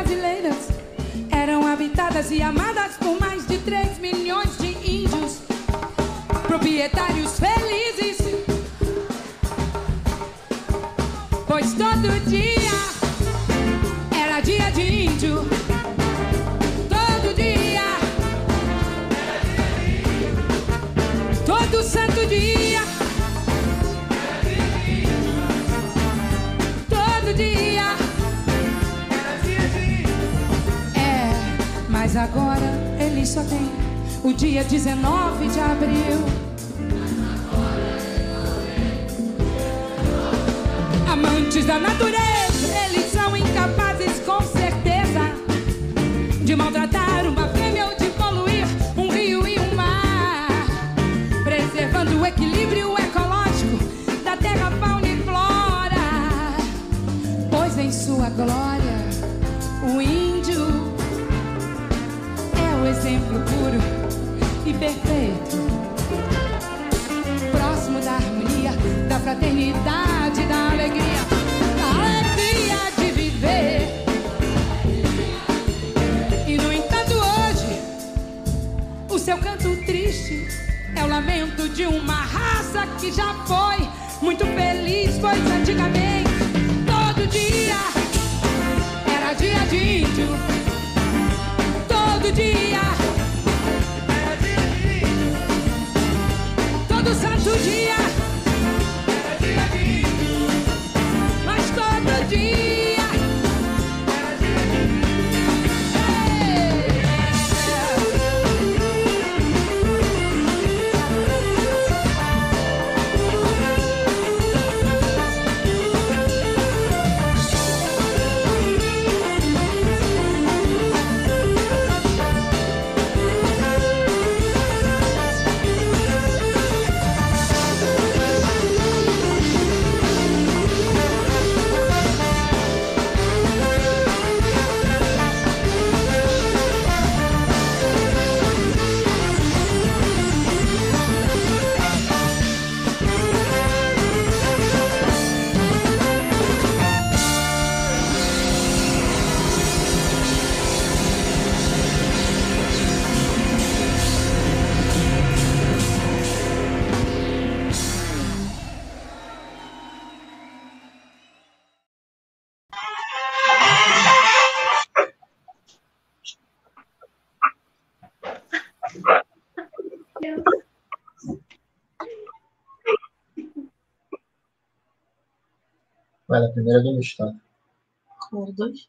as primeira do dois.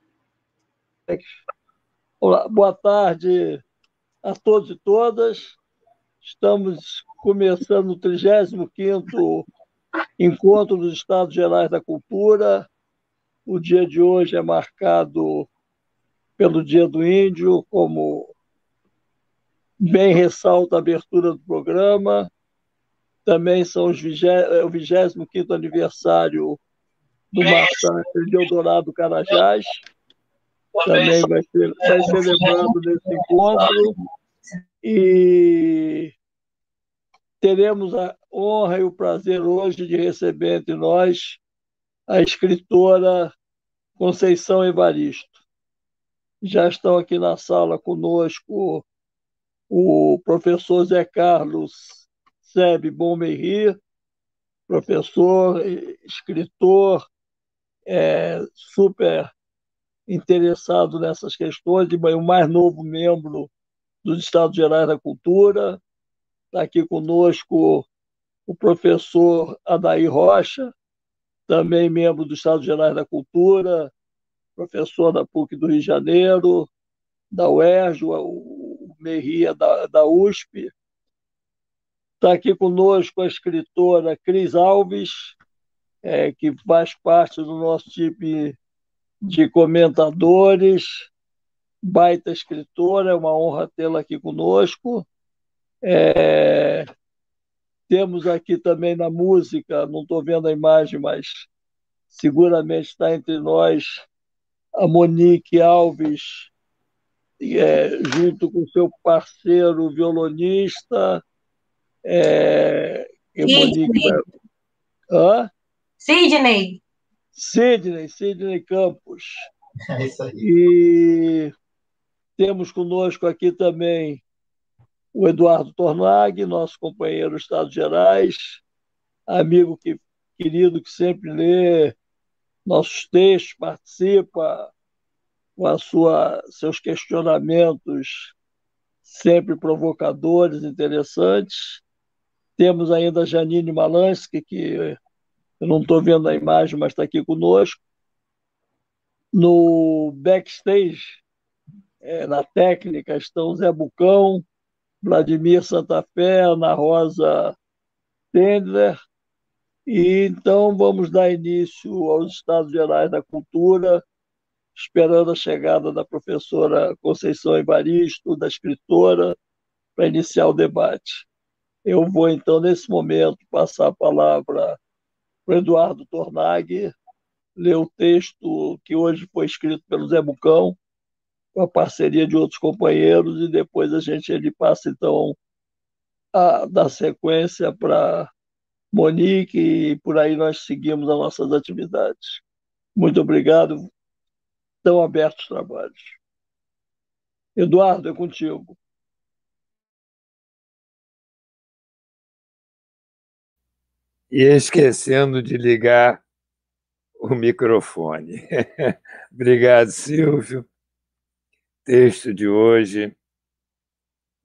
Olá, boa tarde a todos e todas. Estamos começando o 35º Encontro dos Estados Gerais da Cultura. O dia de hoje é marcado pelo Dia do Índio, como bem ressalta a abertura do programa. Também são os é o 25º aniversário do massacre de Eldorado Carajás. Também vai ser, vai ser lembrado nesse encontro. E teremos a honra e o prazer hoje de receber entre nós a escritora Conceição Evaristo. Já estão aqui na sala conosco o professor Zé Carlos Sebe Bomberri, professor, escritor, é, super interessado nessas questões, e o mais novo membro dos Estados Gerais da Cultura. Está aqui conosco o professor Adair Rocha, também membro dos Estados Gerais da Cultura, professor da PUC do Rio de Janeiro, da UERJ, o Merria da, da USP. Está aqui conosco a escritora Cris Alves, é, que faz parte do nosso time de comentadores, baita escritora, é uma honra tê-la aqui conosco. É, temos aqui também na música, não estou vendo a imagem, mas seguramente está entre nós a Monique Alves, é, junto com seu parceiro violonista. É, Sidney. Hã? Sidney. Sidney, Sidney Campos. É isso aí. E temos conosco aqui também o Eduardo Tornag, nosso companheiro dos Estados Gerais, amigo que, querido que sempre lê nossos textos, participa com a sua, seus questionamentos sempre provocadores, interessantes. Temos ainda a Janine Malansky, que eu não estou vendo a imagem, mas está aqui conosco. No backstage, é, na técnica, estão Zé Bucão, Vladimir Santa Fé, Ana Rosa Tendler. E então vamos dar início aos Estados Gerais da Cultura, esperando a chegada da professora Conceição Evaristo, da escritora, para iniciar o debate. Eu vou, então, nesse momento, passar a palavra o Eduardo Tornag, ler o texto que hoje foi escrito pelo Zé Bucão, com a parceria de outros companheiros, e depois a gente ele passa, então, a dar sequência para Monique, e por aí nós seguimos as nossas atividades. Muito obrigado. Estão abertos os trabalhos. Eduardo, é contigo. E esquecendo de ligar o microfone. Obrigado, Silvio texto de hoje,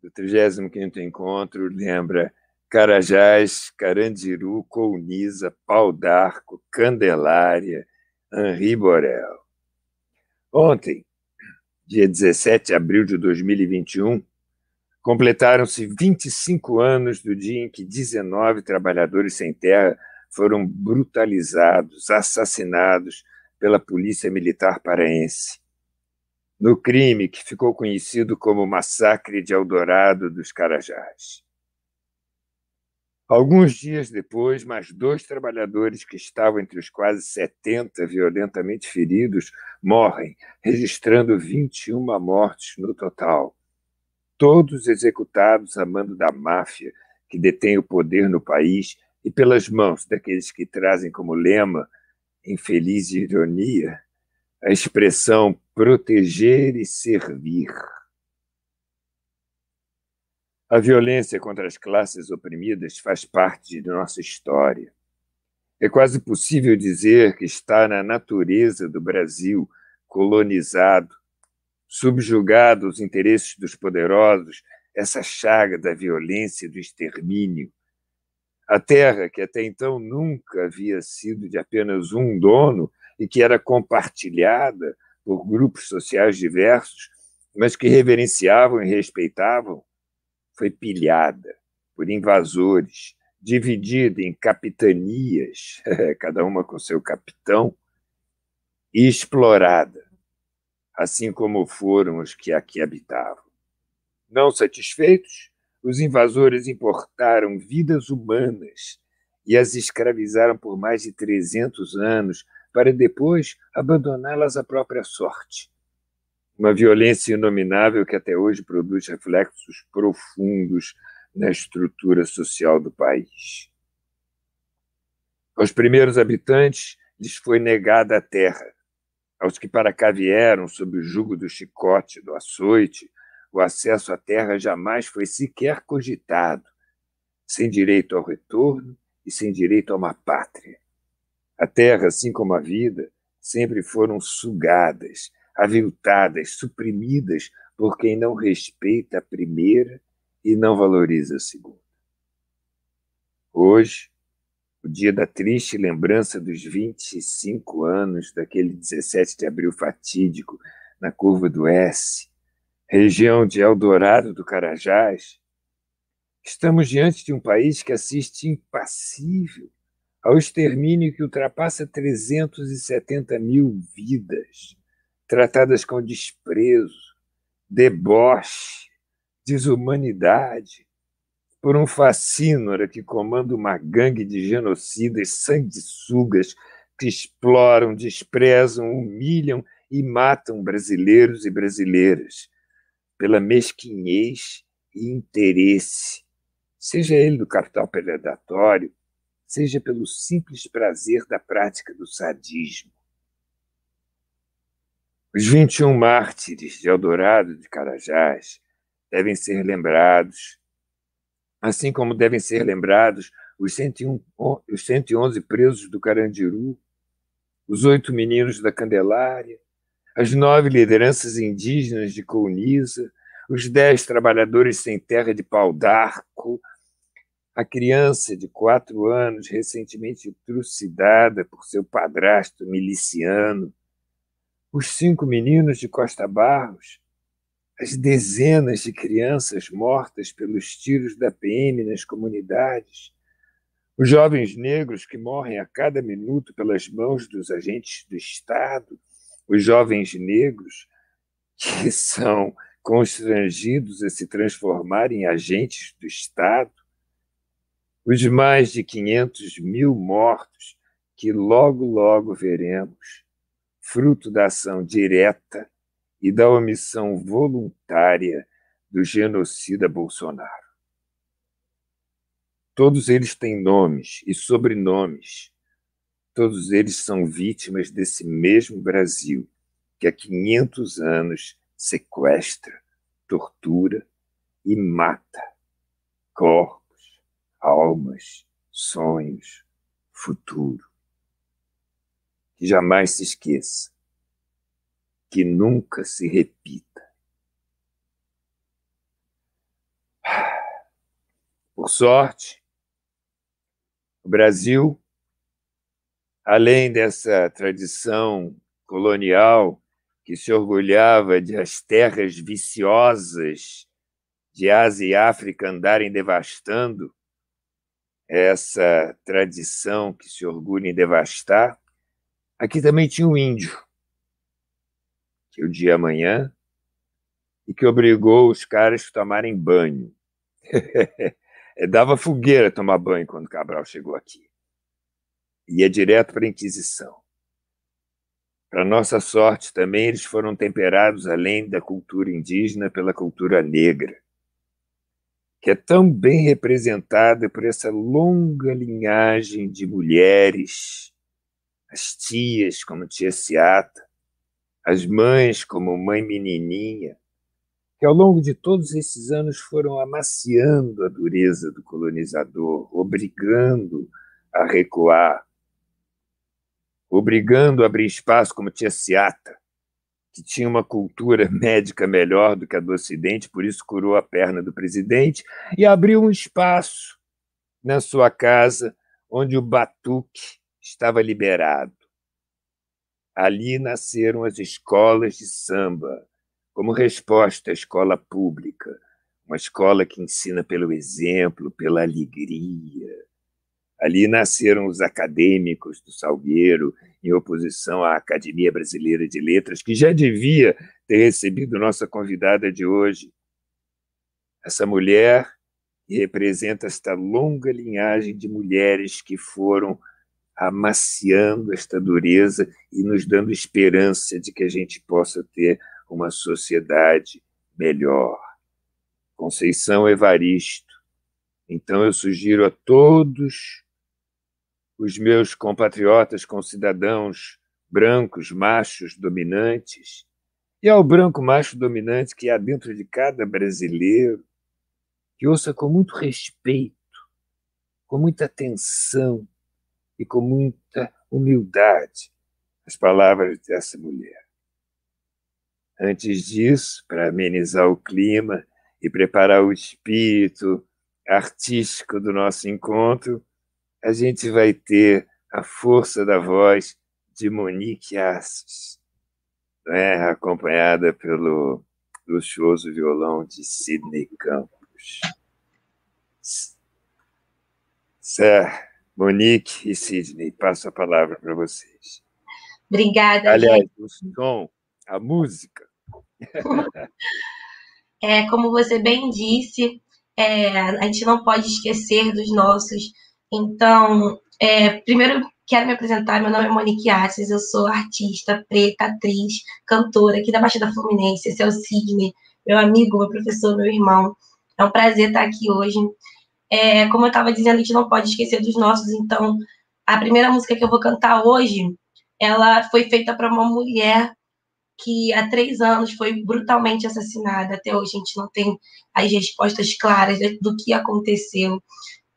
do 35º encontro, lembra Carajás, Carandiru, Colniza, Pau d'Arco, Candelária, Henri Borel. Ontem, dia 17 de abril de 2021, completaram-se 25 anos do dia em que 19 trabalhadores sem terra foram brutalizados, assassinados pela Polícia Militar Paraense no crime que ficou conhecido como Massacre de Eldorado dos Carajás. Alguns dias depois, mais dois trabalhadores que estavam entre os quase 70 violentamente feridos morrem, registrando 21 mortes no total. Todos executados a mando da máfia que detém o poder no país e pelas mãos daqueles que trazem como lema, infeliz ironia, a expressão proteger e servir. A violência contra as classes oprimidas faz parte de nossa história. É quase possível dizer que está na natureza do Brasil, colonizado, subjugado aos interesses dos poderosos, essa chaga da violência e do extermínio. A terra, que até então nunca havia sido de apenas um dono, e que era compartilhada por grupos sociais diversos, mas que reverenciavam e respeitavam, foi pilhada por invasores, dividida em capitanias, cada uma com seu capitão, e explorada, assim como foram os que aqui habitavam. Não satisfeitos, os invasores importaram vidas humanas e as escravizaram por mais de 300 anos, para depois abandoná-las à própria sorte. Uma violência inominável que até hoje produz reflexos profundos na estrutura social do país. Aos primeiros habitantes lhes foi negada a terra. Aos que para cá vieram sob o jugo do chicote, do açoite, o acesso à terra jamais foi sequer cogitado, sem direito ao retorno e sem direito a uma pátria. A terra, assim como a vida, sempre foram sugadas, aviltadas, suprimidas por quem não respeita a primeira e não valoriza a segunda. Hoje, o dia da triste lembrança dos 25 anos daquele 17 de abril fatídico na curva do S, região de Eldorado do Carajás, estamos diante de um país que assiste impassível ao extermínio que ultrapassa 370 mil vidas, tratadas com desprezo, deboche, desumanidade, por um fascínora que comanda uma gangue de genocidas sanguessugas que exploram, desprezam, humilham e matam brasileiros e brasileiras pela mesquinhez e interesse, seja ele do capital predatório, seja pelo simples prazer da prática do sadismo. Os 21 mártires de Eldorado de Carajás devem ser lembrados, assim como devem ser lembrados os, 101, os 111 presos do Carandiru, os oito meninos da Candelária, as nove lideranças indígenas de Colniza, os dez trabalhadores sem terra de pau d'arco, a criança de quatro anos recentemente trucidada por seu padrasto miliciano, os cinco meninos de Costa Barros, as dezenas de crianças mortas pelos tiros da PM nas comunidades, os jovens negros que morrem a cada minuto pelas mãos dos agentes do Estado, os jovens negros que são constrangidos a se transformar em agentes do Estado, os mais de 500 mil mortos que logo, logo veremos, fruto da ação direta e da omissão voluntária do genocida Bolsonaro. Todos eles têm nomes e sobrenomes. Todos eles são vítimas desse mesmo Brasil que há 500 anos sequestra, tortura e mata corpos, almas, sonhos, futuro. Que jamais se esqueça que nunca se repita. Por sorte, o Brasil, além dessa tradição colonial que se orgulhava de as terras viciosas de Ásia e África andarem devastando, essa tradição que se orgulha em devastar, aqui também tinha um índio, que o dia amanhã, e que obrigou os caras a tomarem banho. Dava fogueira tomar banho quando Cabral chegou aqui. Ia direto para a Inquisição. Para nossa sorte, também eles foram temperados, além da cultura indígena, pela cultura negra, que é tão bem representada por essa longa linhagem de mulheres, as tias, como tia Seata, as mães, como mãe menininha, que ao longo de todos esses anos foram amaciando a dureza do colonizador, obrigando a recuar, obrigando a abrir espaço como tia Seata, que tinha uma cultura médica melhor do que a do Ocidente, por isso curou a perna do presidente e abriu um espaço na sua casa onde o batuque estava liberado Ali nasceram as escolas de samba, como resposta à escola pública, uma escola que ensina pelo exemplo, pela alegria. Ali nasceram os acadêmicos do Salgueiro, em oposição à Academia Brasileira de Letras, que já devia ter recebido nossa convidada de hoje. Essa mulher representa esta longa linhagem de mulheres que foram amaciando esta dureza e nos dando esperança de que a gente possa ter uma sociedade melhor. Conceição Evaristo. Então eu sugiro a todos os meus compatriotas concidadãos brancos, machos, dominantes, e ao branco macho dominante que há dentro de cada brasileiro, que ouça com muito respeito, com muita atenção e com muita humildade as palavras dessa mulher. Antes disso, para amenizar o clima e preparar o espírito artístico do nosso encontro, a gente vai ter a força da voz de Monique Assis, né? acompanhada pelo luxuoso violão de Sidney Campos. Sir Monique e Sidney, passo a palavra para vocês. Obrigada. Aliás, gente. o som, a música. É, como você bem disse, é, a gente não pode esquecer dos nossos. Então, é, primeiro quero me apresentar. Meu nome é Monique Assis, eu sou artista, preta, atriz, cantora aqui da Baixada Fluminense. Esse é o Sidney, meu amigo, meu professor, meu irmão. É um prazer estar aqui hoje. É, como eu estava dizendo, a gente não pode esquecer dos nossos, então a primeira música que eu vou cantar hoje, ela foi feita para uma mulher que há três anos foi brutalmente assassinada. Até hoje a gente não tem as respostas claras do que aconteceu.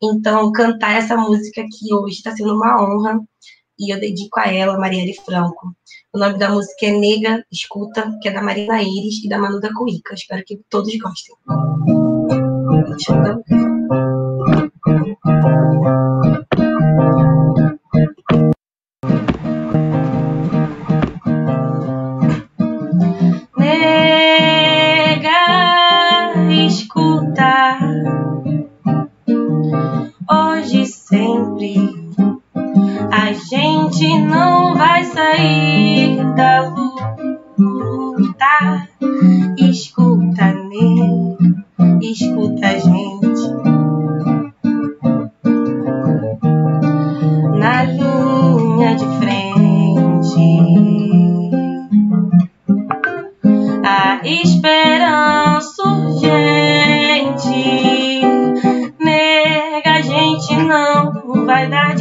Então, cantar essa música aqui hoje está sendo uma honra e eu dedico a ela, Marielle Franco. O nome da música é Nega Escuta, que é da Marina Iris e da Manuda Cuica. Espero que todos gostem. Deixa eu Nega, escuta. Hoje sempre a gente não vai sair da luta. Escuta, nega, escuta a gente.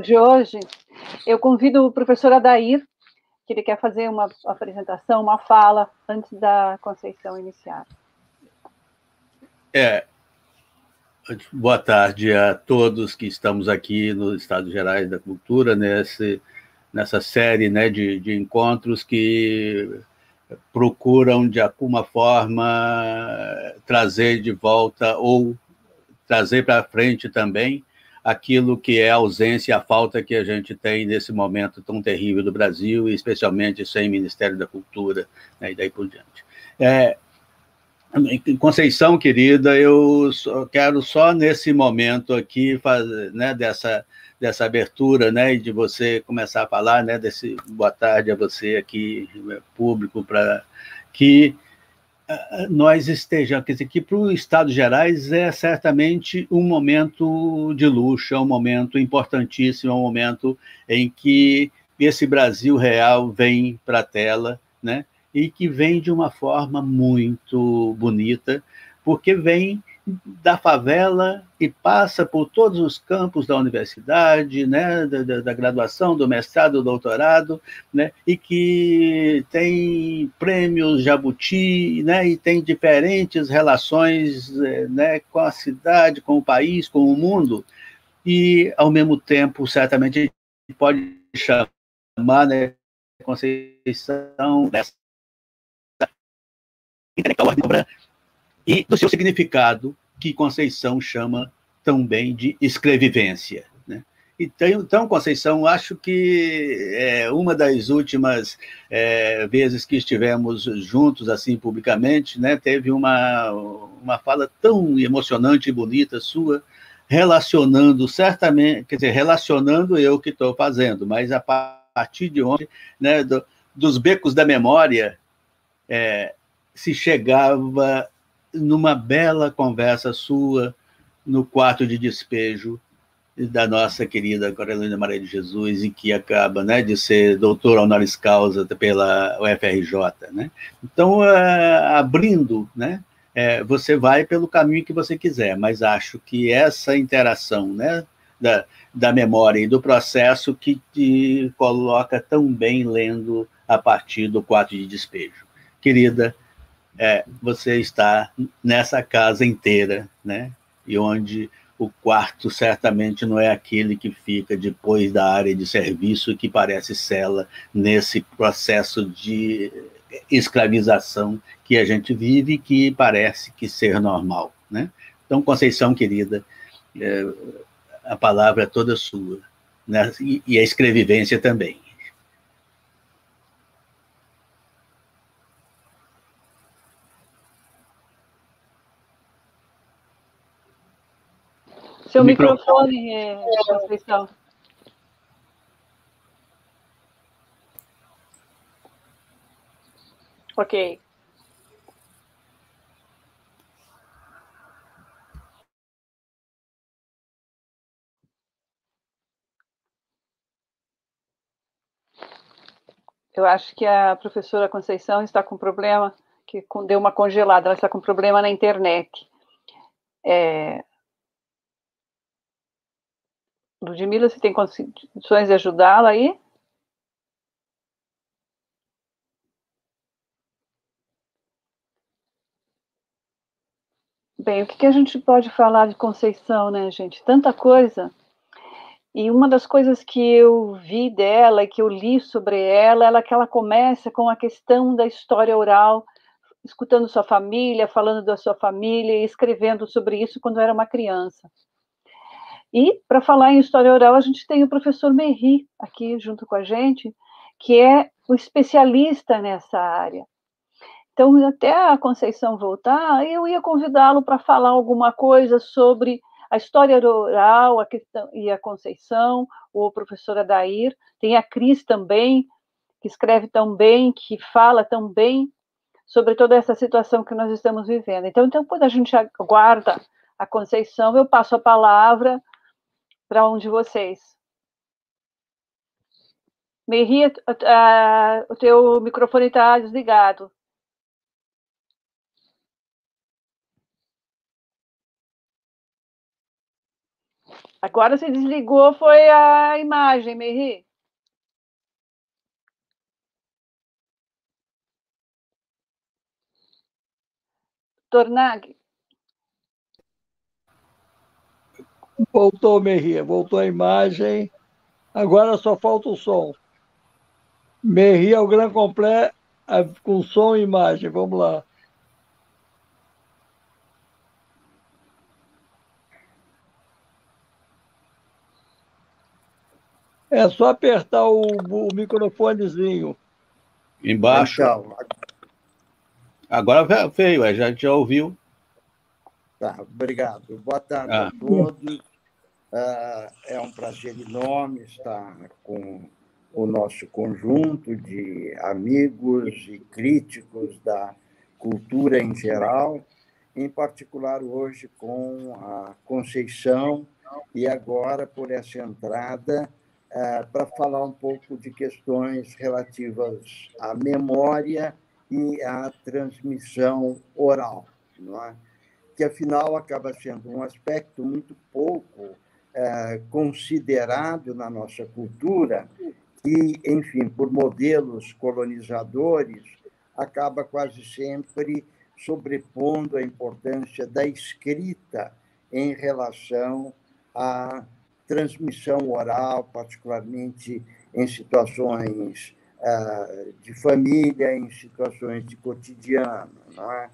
tarde hoje, eu convido o professor Adair, que ele quer fazer uma apresentação, uma fala, antes da Conceição iniciar. É, boa tarde a todos que estamos aqui no Estado Gerais da Cultura, nesse, nessa série né, de, de encontros que procuram, de alguma forma, trazer de volta ou trazer para frente também aquilo que é a ausência, a falta que a gente tem nesse momento tão terrível do Brasil, especialmente sem Ministério da Cultura, né, e daí por diante. É, Conceição, querida, eu quero só nesse momento aqui fazer, né, dessa, dessa abertura, né, e de você começar a falar, né, desse boa tarde a você aqui, público, para que nós estejamos, quer dizer, que para o Estado Gerais é certamente um momento de luxo, é um momento importantíssimo, é um momento em que esse Brasil real vem para a tela, né? E que vem de uma forma muito bonita, porque vem da favela e passa por todos os campos da universidade, né, da, da, graduação, do mestrado, do doutorado, né, e que tem prêmios Jabuti, né, e tem diferentes relações né, com a cidade, com o país, com o mundo, e, ao mesmo tempo, certamente, pode chamar né, Conceição dessa e do seu significado, que Conceição chama também de escrevivência. Né? Então, então, Conceição, acho que é, uma das últimas é, vezes que estivemos juntos, assim, publicamente, né, teve uma, uma fala tão emocionante e bonita sua, relacionando certamente, quer dizer, relacionando eu que estou fazendo, mas a partir de onde, né, do, dos becos da memória, é, se chegava numa bela conversa sua no quarto de despejo da nossa querida Carolina Maria de Jesus, e que acaba né, de ser doutor honoris causa pela UFRJ. Né? Então, uh, abrindo, né, uh, você vai pelo caminho que você quiser, mas acho que essa interação né, da, da memória e do processo que te coloca tão bem lendo a partir do quarto de despejo. Querida, é, você está nessa casa inteira, né? E onde o quarto certamente não é aquele que fica depois da área de serviço que parece cela nesse processo de escravização que a gente vive que parece que ser normal, né? Então, Conceição querida, é, a palavra é toda sua, né? e, e a escrevivência também. Seu microfone, microfone é, Conceição. Ok. Eu acho que a professora Conceição está com problema, que deu uma congelada, ela está com problema na internet. É, Ludmila, você tem condições de ajudá-la aí? Bem, o que, que a gente pode falar de Conceição, né, gente? Tanta coisa. E uma das coisas que eu vi dela e que eu li sobre ela, ela que ela começa com a questão da história oral, escutando sua família, falando da sua família e escrevendo sobre isso quando era uma criança. E para falar em história oral, a gente tem o professor Merri aqui junto com a gente, que é o especialista nessa área. Então, até a Conceição voltar, eu ia convidá-lo para falar alguma coisa sobre a história oral a questão, e a Conceição, ou a professora Dair, tem a Cris também, que escreve tão bem, que fala tão bem sobre toda essa situação que nós estamos vivendo. Então, então quando a gente aguarda a Conceição, eu passo a palavra para um de vocês. Merri, o teu microfone está desligado. Agora se desligou, foi a imagem, Merri. Tornag. Voltou, Merri, voltou a imagem. Agora só falta o som. Merri é o Gran Complet com som e imagem. Vamos lá. É só apertar o, o microfonezinho. Embaixo. Então, agora veio, a gente já ouviu. Tá, obrigado. Boa tarde ah. a todos. Uh, é um prazer enorme estar com o nosso conjunto de amigos e críticos da cultura em geral, em particular hoje com a Conceição e agora por essa entrada é, para falar um pouco de questões relativas à memória e à transmissão oral, é? que afinal acaba sendo um aspecto muito pouco é, considerado na nossa cultura, que, enfim, por modelos colonizadores, acaba quase sempre sobrepondo a importância da escrita em relação à transmissão oral, particularmente em situações uh, de família, em situações de cotidiano. Não é?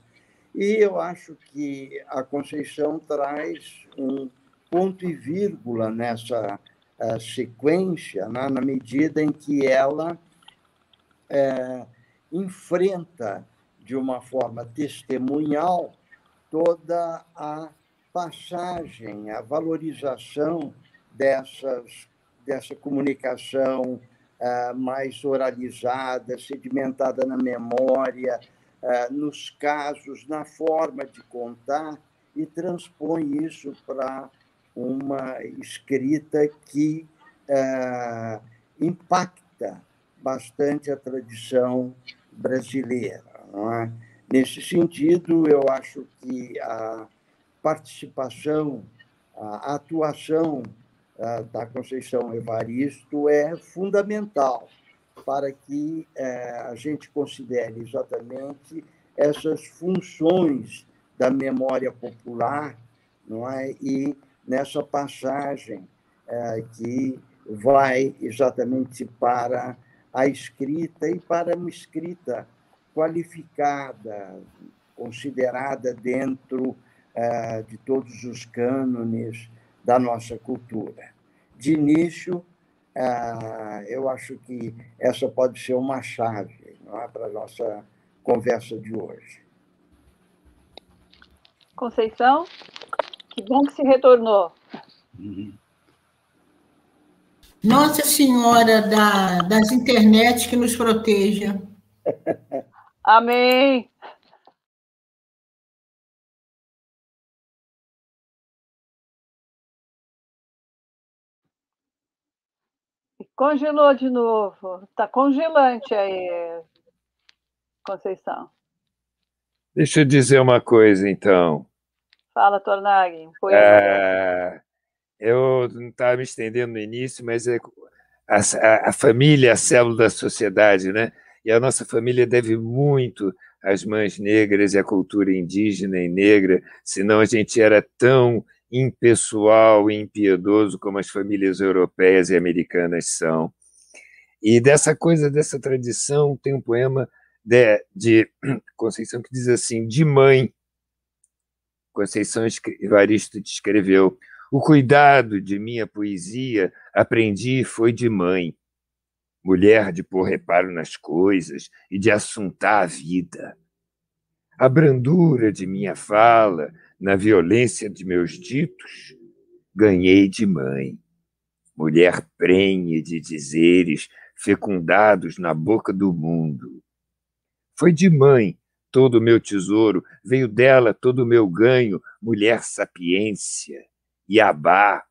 E eu acho que a Conceição traz um ponto e vírgula nessa uh, sequência, né? na medida em que ela uh, enfrenta de uma forma testemunhal toda a passagem, a valorização dessas, dessa comunicação uh, mais oralizada, sedimentada na memória, uh, nos casos, na forma de contar, e transpõe isso para uma escrita que uh, impacta bastante a tradição brasileira. É? Nesse sentido, eu acho que a participação, a atuação da Conceição Evaristo é fundamental para que é, a gente considere exatamente essas funções da memória popular não é? e nessa passagem é, que vai exatamente para a escrita e para uma escrita qualificada, considerada dentro é, de todos os cânones da nossa cultura. De início, ah, eu acho que essa pode ser uma chave é, para a nossa conversa de hoje. Conceição, que bom que se retornou. Nossa Senhora da, das internet que nos proteja. Amém. Congelou de novo. Está congelante aí, Conceição. Deixa eu dizer uma coisa, então. Fala, Tornag. É, eu não estava me estendendo no início, mas é a, a, a, família, a célula da sociedade, né? E a nossa família deve muito às mães negras e à cultura indígena e negra, senão a gente era tão impessoal e impiedoso como as famílias europeias e americanas são. E dessa coisa, dessa tradição, tem um poema de, de Conceição que diz assim: de mãe. Conceição Evaristo escreveu: o cuidado de minha poesia aprendi foi de mãe, mulher de pôr reparo nas coisas e de assuntar a vida. A brandura de minha fala, na violência de meus ditos, ganhei de mãe, mulher prenhe de dizeres fecundados na boca do mundo. Foi de mãe todo o meu tesouro, veio dela todo o meu ganho, mulher sapiência, Iabá.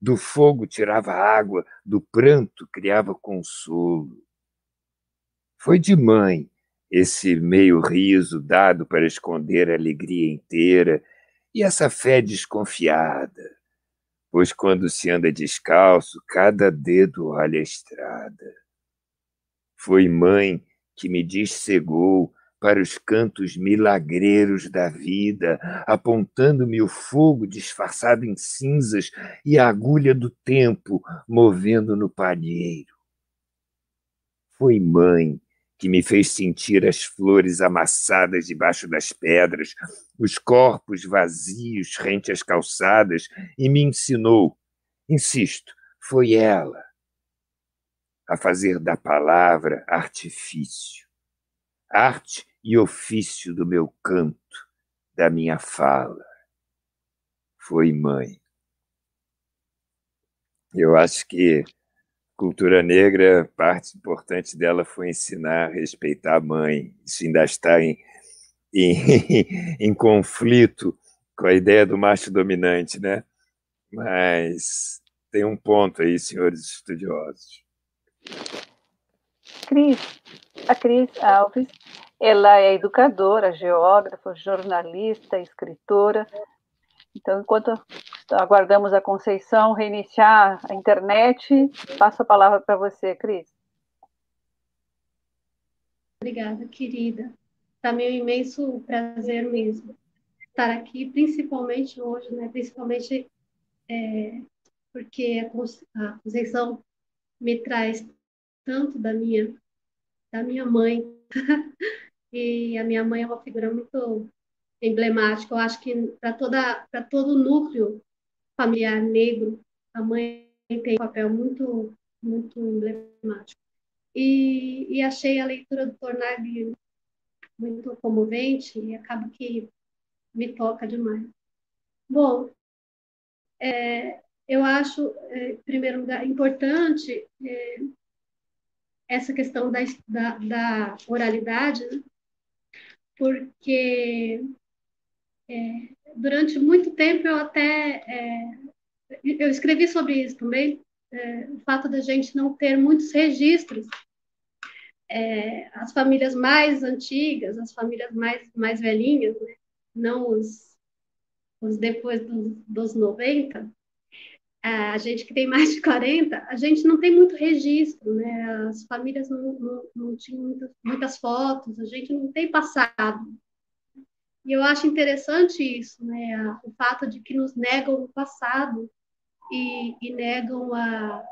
Do fogo tirava água, do pranto criava consolo. Foi de mãe esse meio riso dado para esconder a alegria inteira e essa fé desconfiada, pois quando se anda descalço, cada dedo olha a estrada. Foi mãe que me dissegou para os cantos milagreiros da vida, apontando-me o fogo disfarçado em cinzas e a agulha do tempo movendo no palheiro. Foi mãe que me fez sentir as flores amassadas debaixo das pedras, os corpos vazios rente às calçadas, e me ensinou, insisto, foi ela, a fazer da palavra artifício, arte e ofício do meu canto, da minha fala. Foi mãe. Eu acho que cultura negra, parte importante dela foi ensinar a respeitar a mãe. Isso ainda está em, em, em conflito com a ideia do macho dominante, né? Mas tem um ponto aí, senhores estudiosos. Cris, a Cris Alves, ela é educadora, geógrafa, jornalista, escritora. Então, enquanto aguardamos a Conceição reiniciar a internet. Passo a palavra para você, Cris. Obrigada, querida. É um imenso prazer mesmo estar aqui, principalmente hoje, né? principalmente é, porque a Conceição me traz tanto da minha, da minha mãe. e a minha mãe é uma figura muito emblemática. Eu acho que para toda para todo o núcleo familiar negro, a mãe tem um papel muito, muito emblemático. E, e achei a leitura do Tornag muito comovente e acaba que me toca demais. Bom, é, eu acho, é, em primeiro lugar, importante é, essa questão da, da, da oralidade, né? Porque é, durante muito tempo eu até é, eu escrevi sobre isso também, é, o fato da gente não ter muitos registros. É, as famílias mais antigas, as famílias mais, mais velhinhas, né? não os, os depois do, dos 90, a gente que tem mais de 40, a gente não tem muito registro, né? As famílias não, não, não tinham muitas, muitas fotos, a gente não tem passado. E eu acho interessante isso, né? O fato de que nos negam o passado e, e negam a,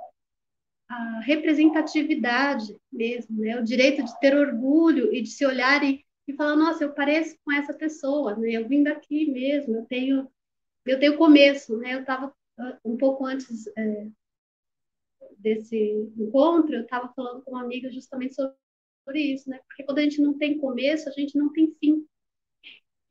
a, representatividade mesmo, né? O direito de ter orgulho e de se olhar e, e falar, nossa, eu pareço com essa pessoa, né? Eu vim daqui mesmo, eu tenho, eu tenho começo, né? Eu estava um pouco antes é, desse encontro, eu estava falando com uma amiga justamente sobre isso, né? Porque quando a gente não tem começo, a gente não tem fim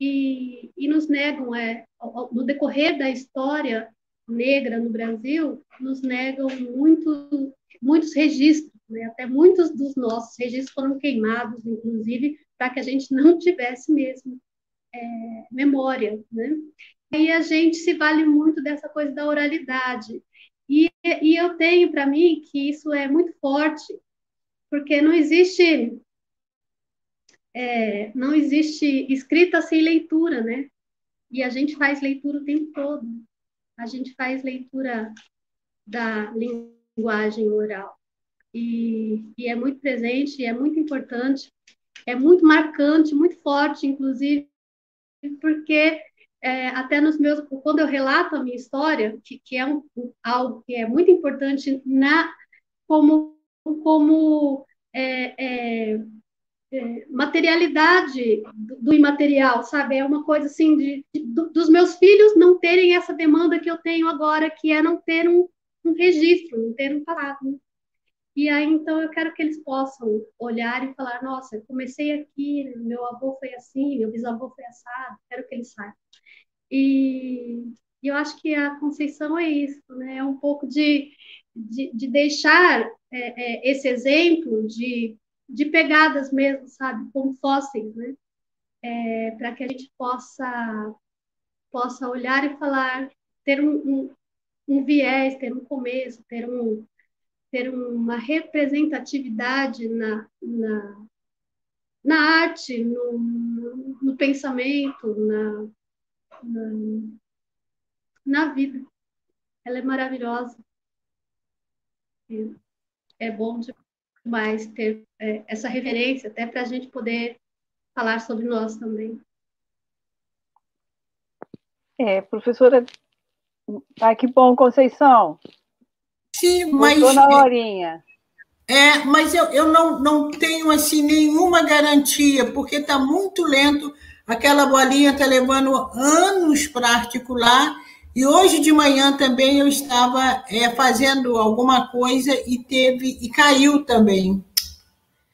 e, e nos negam, é, no decorrer da história negra no Brasil, nos negam muito, muitos registros, né? até muitos dos nossos registros foram queimados, inclusive, para que a gente não tivesse mesmo é, memória. Né? E a gente se vale muito dessa coisa da oralidade. E, e eu tenho para mim que isso é muito forte, porque não existe é, não existe escrita sem leitura, né? E a gente faz leitura o tempo todo. A gente faz leitura da linguagem oral. E, e é muito presente, é muito importante, é muito marcante, muito forte, inclusive, porque é, até nos meus, quando eu relato a minha história, que, que é um, algo que é muito importante na como como é, é, é, materialidade do, imaterial, sabe? É uma coisa assim de, de, dos meus filhos não terem essa demanda que eu tenho agora, que é não ter um, um registro, não ter um passado. E aí, então, eu quero que eles possam olhar e falar: nossa, eu comecei aqui, meu avô foi assim, meu bisavô foi assado, quero que eles saibam. E, e eu acho que a Conceição é isso, né? É um pouco de, de, de deixar é, é, esse exemplo de, de pegadas mesmo, sabe? Como fósseis, né? É, Para que a gente possa, possa olhar e falar, ter um, um, um viés, ter um começo, ter um ter uma representatividade na, na, na arte, no, no, pensamento, na, na, na, vida. Ela é maravilhosa. É bom demais ter é, essa referência, até para a gente poder falar sobre nós também. É, professora. Ah, que bom, Conceição. Sim, mas. na horinha. É, mas eu, eu não, não tenho assim nenhuma garantia, porque está muito lento. Aquela bolinha está levando anos para articular. E hoje de manhã também eu estava é, fazendo alguma coisa e teve e caiu também.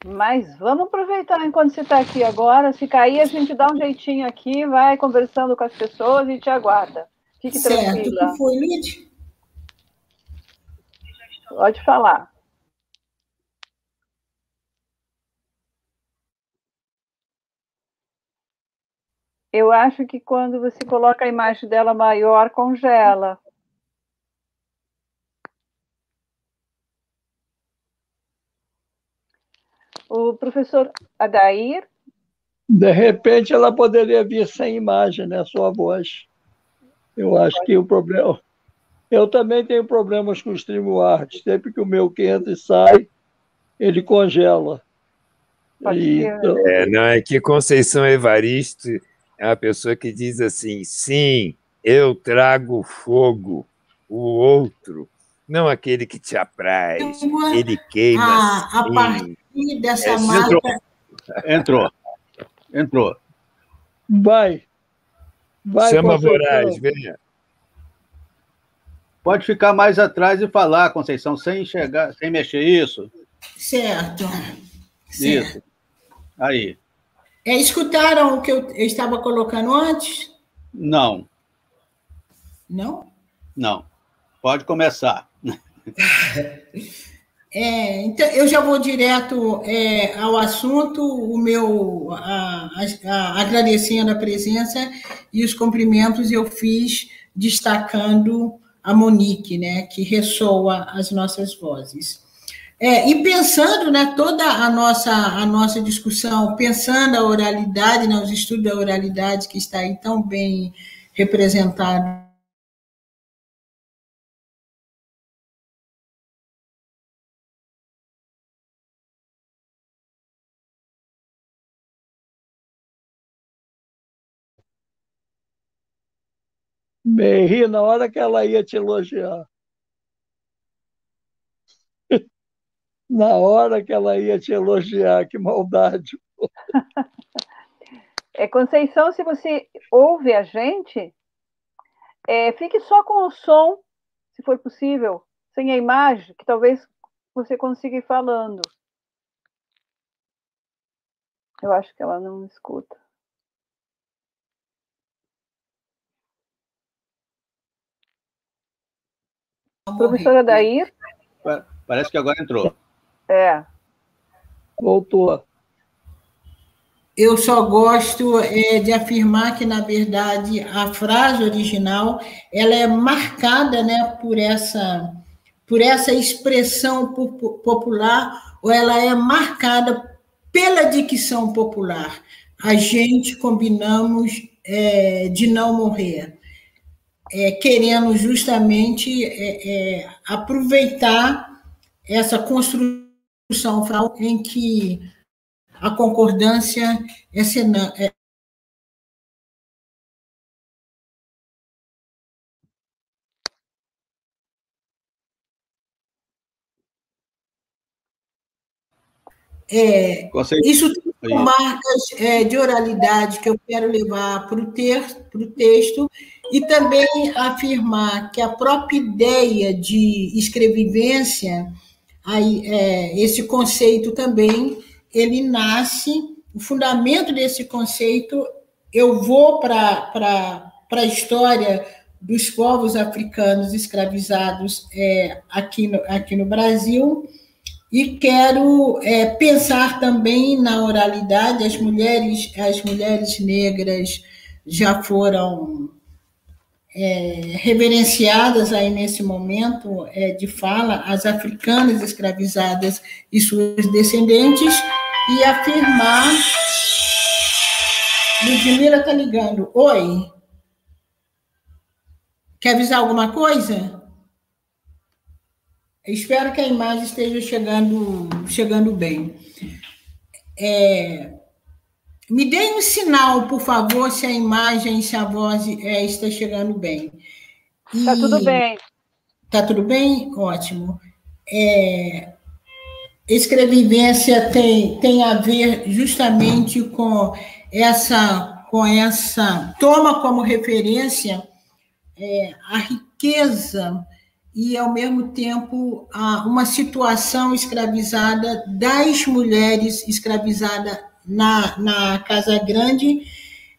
Mas vamos aproveitar enquanto você está aqui agora. Se cair, a gente dá um jeitinho aqui, vai conversando com as pessoas e te aguarda. Fique certo. tranquila. O que foi, Lid? Pode falar. Eu acho que quando você coloca a imagem dela maior, congela. O professor Adair. De repente, ela poderia vir sem imagem, né? Sua voz. Eu acho que o problema, eu também tenho problemas com o StreamYard. Sempre que o meu que entra e sai, ele congela. E, então... é, não, é que Conceição Evaristo é uma pessoa que diz assim: sim, eu trago fogo, o outro, não aquele que te apraz, ele queima. Ah, a partir dessa é, marca. Entrou. Entrou. Vai. Vai Chama Moraes, venha. Pode ficar mais atrás e falar, Conceição, sem enxergar, sem mexer isso. Certo. Isso. Certo. Aí. É, escutaram o que eu estava colocando antes? Não. Não? Não. Pode começar. É, então, eu já vou direto é, ao assunto, o meu a, a, agradecendo a presença e os cumprimentos eu fiz destacando a Monique, né, que ressoa as nossas vozes. É, e pensando, né, toda a nossa, a nossa discussão, pensando a oralidade, né, os estudos da oralidade que está aí tão bem representado Me ri na hora que ela ia te elogiar. na hora que ela ia te elogiar, que maldade. É, Conceição, se você ouve a gente, é, fique só com o som, se for possível, sem a imagem, que talvez você consiga ir falando. Eu acho que ela não escuta. Professora Dair? Parece que agora entrou. É. Voltou. Eu só gosto é, de afirmar que, na verdade, a frase original ela é marcada né, por, essa, por essa expressão popular, ou ela é marcada pela dicção popular. A gente combinamos é, de não morrer é, querendo justamente é, é, aproveitar essa construção em que a concordância é, É, isso são marcas é, de oralidade que eu quero levar para o texto e também afirmar que a própria ideia de escrevivência, aí, é, esse conceito também, ele nasce, o fundamento desse conceito, eu vou para a história dos povos africanos escravizados é, aqui, no, aqui no Brasil, e quero é, pensar também na oralidade. As mulheres, as mulheres negras já foram é, reverenciadas aí nesse momento é, de fala, as africanas escravizadas e suas descendentes, e afirmar. Ludmila está ligando. Oi. Quer avisar alguma coisa? Espero que a imagem esteja chegando, chegando bem. É, me dê um sinal, por favor, se a imagem, se a voz é, está chegando bem. Está tudo bem. Está tudo bem? Ótimo. É, escrevivência tem, tem a ver justamente com essa, com essa toma como referência é, a riqueza e, ao mesmo tempo, uma situação escravizada das mulheres escravizadas na, na Casa Grande,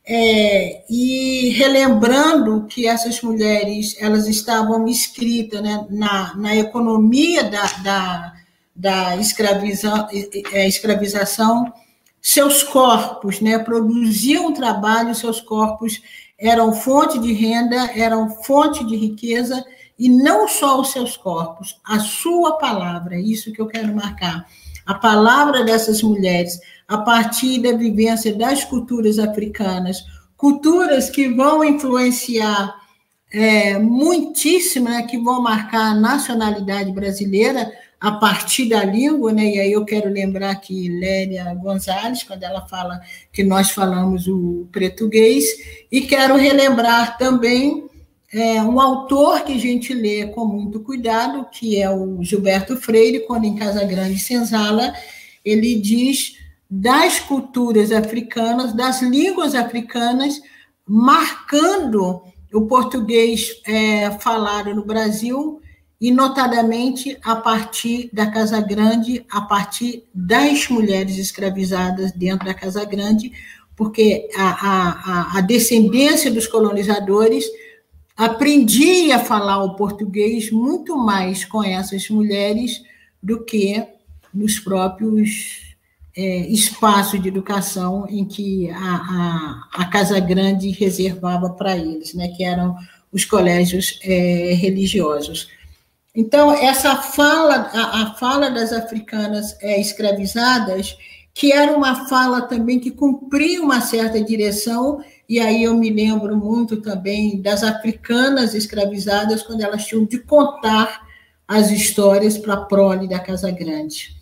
é, e relembrando que essas mulheres elas estavam inscritas né, na, na economia da, da, da escraviza, é, escravização, seus corpos né, produziam trabalho, seus corpos eram fonte de renda, eram fonte de riqueza, e não só os seus corpos, a sua palavra, é isso que eu quero marcar. A palavra dessas mulheres, a partir da vivência das culturas africanas, culturas que vão influenciar é, muitíssimo, né, que vão marcar a nacionalidade brasileira a partir da língua, né? E aí eu quero lembrar que Lélia Gonzalez, quando ela fala que nós falamos o português, e quero relembrar também é, um autor que a gente lê com muito cuidado, que é o Gilberto Freire, quando em Casa Grande Senzala, ele diz das culturas africanas, das línguas africanas, marcando o português é, falado no Brasil, e notadamente a partir da Casa Grande, a partir das mulheres escravizadas dentro da Casa Grande, porque a, a, a descendência dos colonizadores aprendi a falar o português muito mais com essas mulheres do que nos próprios é, espaços de educação em que a, a, a Casa Grande reservava para eles, né, que eram os colégios é, religiosos. Então, essa fala, a, a fala das africanas é, escravizadas, que era uma fala também que cumpria uma certa direção e aí eu me lembro muito também das africanas escravizadas, quando elas tinham de contar as histórias para a prole da Casa Grande.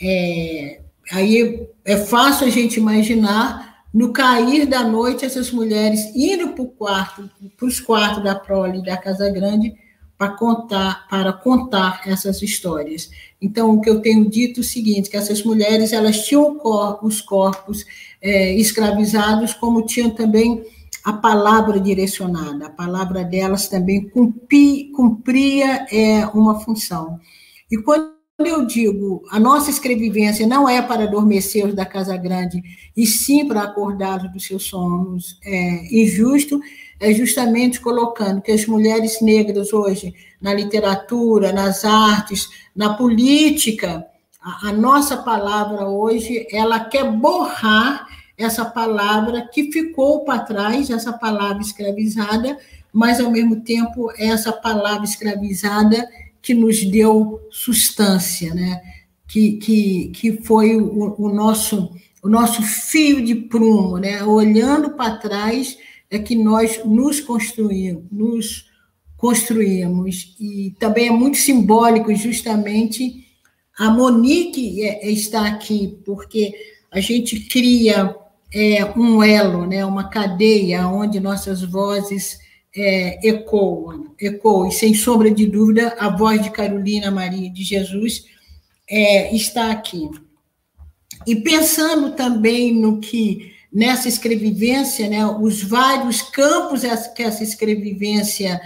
É, aí é fácil a gente imaginar, no cair da noite, essas mulheres indo para quarto, para os quartos da prole da Casa Grande, para contar, para contar essas histórias. Então, o que eu tenho dito é o seguinte, que essas mulheres, elas tinham os corpos é, escravizados, como tinham também a palavra direcionada, a palavra delas também cumpri, cumpria é, uma função. E quando eu digo a nossa escrevivência não é para adormecer os da Casa Grande, e sim para acordá-los dos seus sonhos é, injustos, é justamente colocando que as mulheres negras hoje, na literatura, nas artes, na política, a, a nossa palavra hoje, ela quer borrar essa palavra que ficou para trás, essa palavra escravizada, mas, ao mesmo tempo, essa palavra escravizada que nos deu substância, né? que, que, que foi o, o, nosso, o nosso fio de prumo, né? olhando para trás é que nós nos construímos, nos construímos. E também é muito simbólico, justamente, a Monique é, é, está aqui, porque a gente cria é, um elo, né, uma cadeia onde nossas vozes é, ecoam, ecoam. E, sem sombra de dúvida, a voz de Carolina Maria de Jesus é, está aqui. E pensando também no que nessa escrevivência, né, os vários campos que essa escrevivência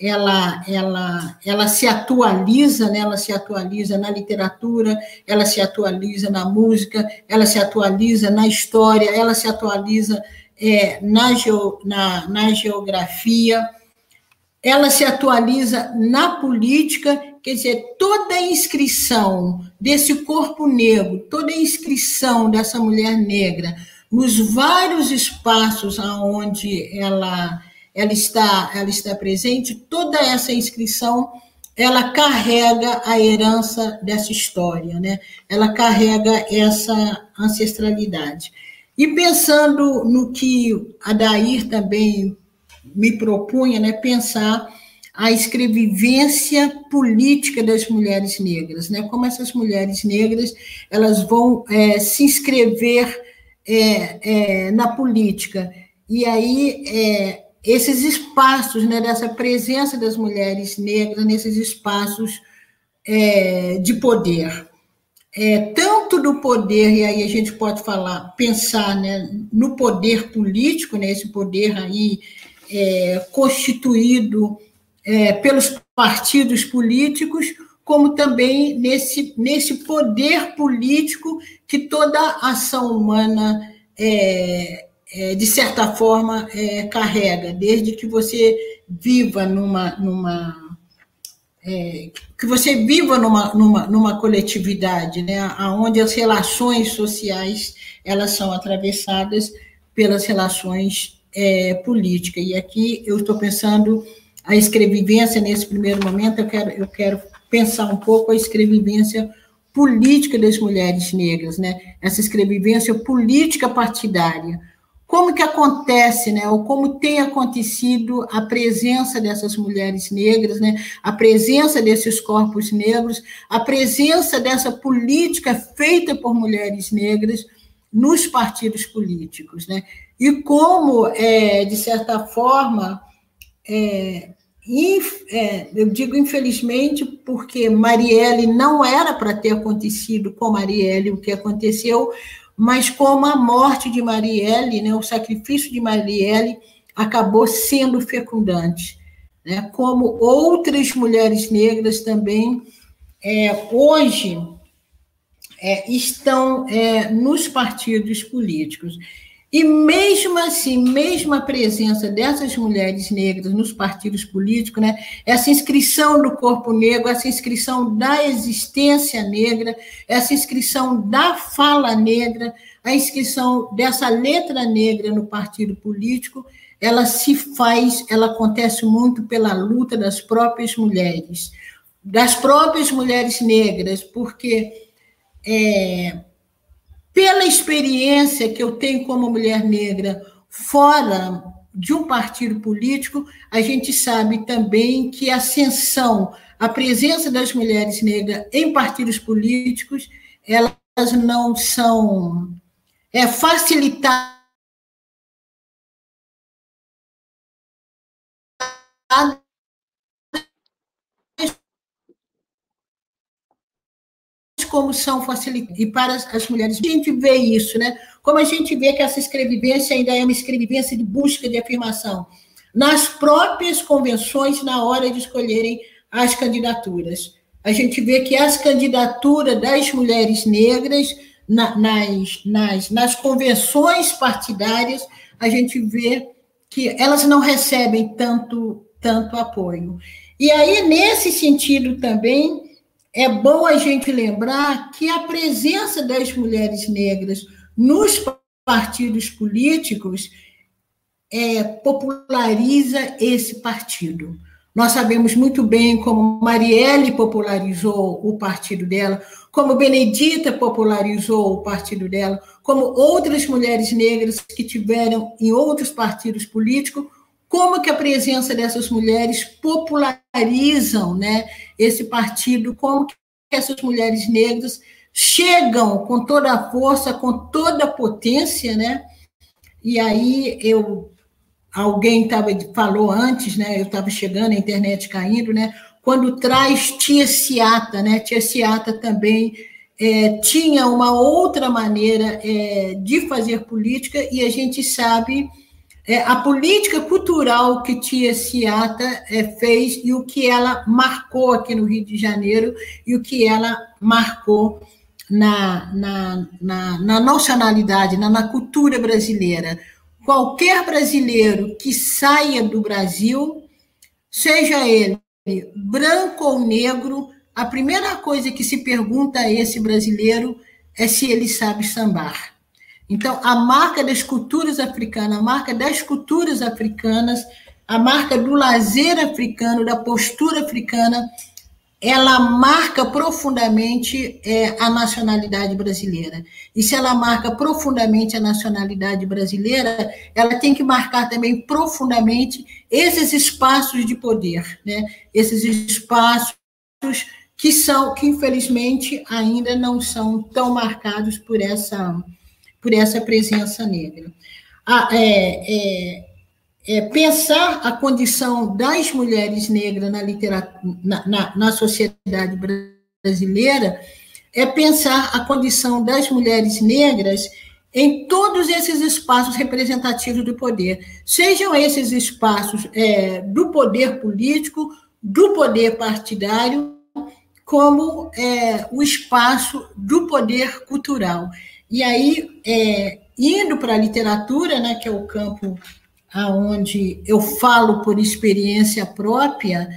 ela, ela, ela se atualiza, né? ela se atualiza na literatura, ela se atualiza na música, ela se atualiza na história, ela se atualiza é, na, na, na geografia, ela se atualiza na política, quer dizer, toda a inscrição desse corpo negro, toda a inscrição dessa mulher negra nos vários espaços aonde ela ela está, ela está presente, toda essa inscrição ela carrega a herança dessa história, né? Ela carrega essa ancestralidade. E pensando no que a Dair também me propunha, né, pensar a escrevivência política das mulheres negras, né? Como essas mulheres negras elas vão é, se inscrever é, é, na política e aí é, esses espaços, né, dessa presença das mulheres negras nesses espaços é, de poder. É, tanto do poder, e aí a gente pode falar, pensar né, no poder político, né, esse poder aí é, constituído é, pelos partidos políticos, como também nesse, nesse poder político que toda ação humana é, é, de certa forma, é, carrega, desde que você viva numa. numa é, que você viva numa, numa, numa coletividade, né, onde as relações sociais elas são atravessadas pelas relações é, políticas. E aqui eu estou pensando a escrevivência, nesse primeiro momento, eu quero, eu quero pensar um pouco a escrevivência política das mulheres negras, né? essa escrevivência política partidária, como que acontece, né, ou como tem acontecido a presença dessas mulheres negras, né, a presença desses corpos negros, a presença dessa política feita por mulheres negras nos partidos políticos, né, e como, é, de certa forma, é, inf, é, eu digo infelizmente porque Marielle não era para ter acontecido com Marielle o que aconteceu, mas como a morte de Marielle, né, o sacrifício de Marielle acabou sendo fecundante, né, como outras mulheres negras também é, hoje é, estão é, nos partidos políticos. E mesmo assim, mesmo a presença dessas mulheres negras nos partidos políticos, né, essa inscrição do corpo negro, essa inscrição da existência negra, essa inscrição da fala negra, a inscrição dessa letra negra no partido político, ela se faz, ela acontece muito pela luta das próprias mulheres, das próprias mulheres negras, porque é, pela experiência que eu tenho como mulher negra fora de um partido político, a gente sabe também que a ascensão, a presença das mulheres negras em partidos políticos, elas não são é, facilitar como são facilitadas. E para as mulheres, a gente vê isso, né? Como a gente vê que essa escrevivência ainda é uma escrevivência de busca de afirmação. Nas próprias convenções, na hora de escolherem as candidaturas. A gente vê que as candidaturas das mulheres negras, na, nas, nas, nas convenções partidárias, a gente vê que elas não recebem tanto, tanto apoio. E aí, nesse sentido também, é bom a gente lembrar que a presença das mulheres negras nos partidos políticos é, populariza esse partido. Nós sabemos muito bem como Marielle popularizou o partido dela, como Benedita popularizou o partido dela, como outras mulheres negras que tiveram em outros partidos políticos como que a presença dessas mulheres popularizam né, esse partido, como que essas mulheres negras chegam com toda a força, com toda a potência, né? E aí eu alguém tava, falou antes, né? Eu estava chegando, a internet caindo, né? Quando traz Tia Ciata, né? Tia Ciata também é, tinha uma outra maneira é, de fazer política, e a gente sabe é, a política cultural que Tia Ciata é, fez e o que ela marcou aqui no Rio de Janeiro e o que ela marcou na, na, na, na nacionalidade, na, na cultura brasileira. Qualquer brasileiro que saia do Brasil, seja ele branco ou negro, a primeira coisa que se pergunta a esse brasileiro é se ele sabe sambar. Então, a marca das culturas africanas, a marca das culturas africanas, a marca do lazer africano, da postura africana, ela marca profundamente é, a nacionalidade brasileira. E se ela marca profundamente a nacionalidade brasileira, ela tem que marcar também profundamente esses espaços de poder, né? esses espaços que são, que infelizmente ainda não são tão marcados por essa, por essa presença negra. Ah, é, é, é, pensar a condição das mulheres negras na, na, na, na sociedade brasileira é pensar a condição das mulheres negras em todos esses espaços representativos do poder, sejam esses espaços é, do poder político, do poder partidário, como é, o espaço do poder cultural. E aí, é, indo para a literatura, né, que é o campo aonde eu falo por experiência própria,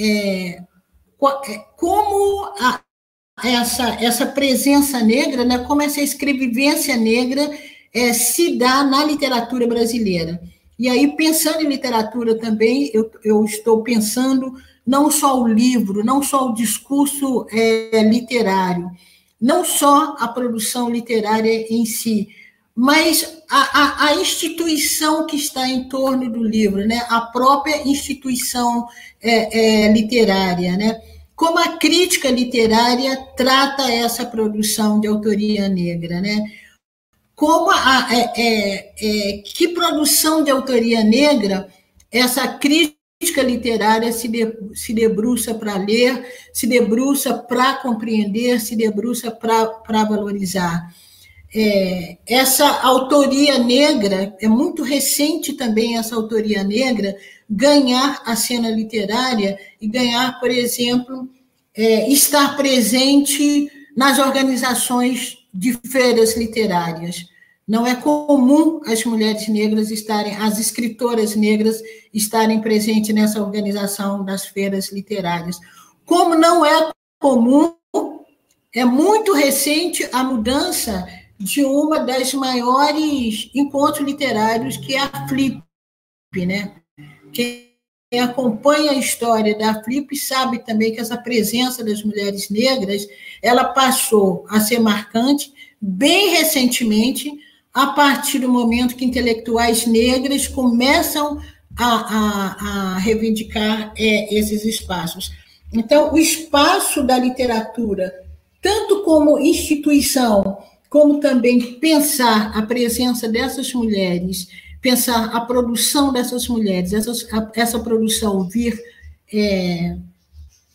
é, é como a, essa, essa presença negra, né, como essa escrevivência negra é, se dá na literatura brasileira. E aí, pensando em literatura também, eu, eu estou pensando não só o livro, não só o discurso é, literário, não só a produção literária em si, mas a, a, a, instituição que está em torno do livro, né? a própria instituição é, é, literária, né? como a crítica literária trata essa produção de autoria negra, né? como a, é, é, é que produção de autoria negra essa crítica crítica literária se, de, se debruça para ler, se debruça para compreender, se debruça para valorizar. É, essa autoria negra, é muito recente também essa autoria negra, ganhar a cena literária e ganhar, por exemplo, é, estar presente nas organizações de feiras literárias. Não é comum as mulheres negras estarem, as escritoras negras estarem presentes nessa organização das feiras literárias. Como não é comum, é muito recente a mudança de uma das maiores encontros literários, que é a Flip, né? Quem acompanha a história da Flip sabe também que essa presença das mulheres negras, ela passou a ser marcante bem recentemente, a partir do momento que intelectuais negras começam a, a, a reivindicar é, esses espaços. Então, o espaço da literatura, tanto como instituição, como também pensar a presença dessas mulheres, pensar a produção dessas mulheres, essa, essa produção vir, é,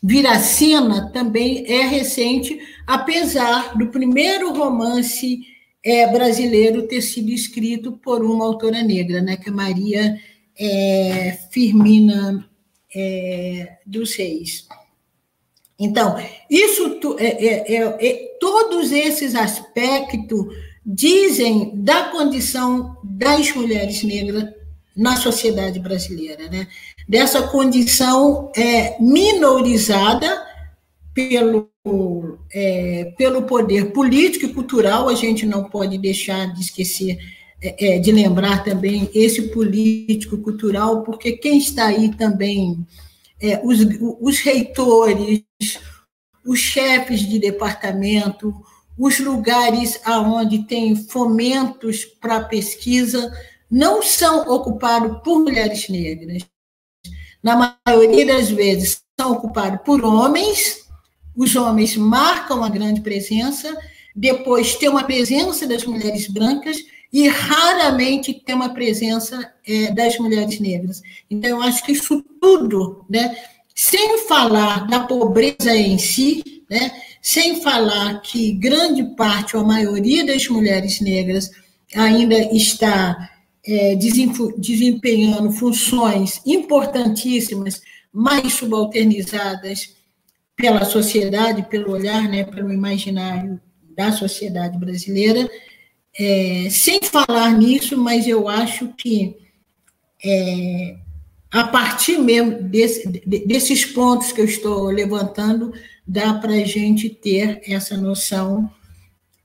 vir à cena também é recente, apesar do primeiro romance é, brasileiro ter sido escrito por uma autora negra, né, que é Maria é, Firmina é, dos Reis. Então, isso é é, é, é, todos esses aspectos dizem da condição das mulheres negras na sociedade brasileira, né? Dessa condição é, minorizada pelo, é, pelo poder político e cultural, a gente não pode deixar de esquecer, é, é, de lembrar também esse político cultural, porque quem está aí também, é, os, os reitores, os chefes de departamento, os lugares aonde tem fomentos para pesquisa, não são ocupados por mulheres negras. Na maioria das vezes, são ocupados por homens, os homens marcam a grande presença, depois tem uma presença das mulheres brancas e raramente tem uma presença é, das mulheres negras. Então, eu acho que isso tudo, né, sem falar da pobreza em si, né, sem falar que grande parte ou a maioria das mulheres negras ainda está é, desempenhando funções importantíssimas, mais subalternizadas pela sociedade, pelo olhar, né, pelo imaginário da sociedade brasileira. É, sem falar nisso, mas eu acho que é, a partir mesmo desse, desses pontos que eu estou levantando, dá para a gente ter essa noção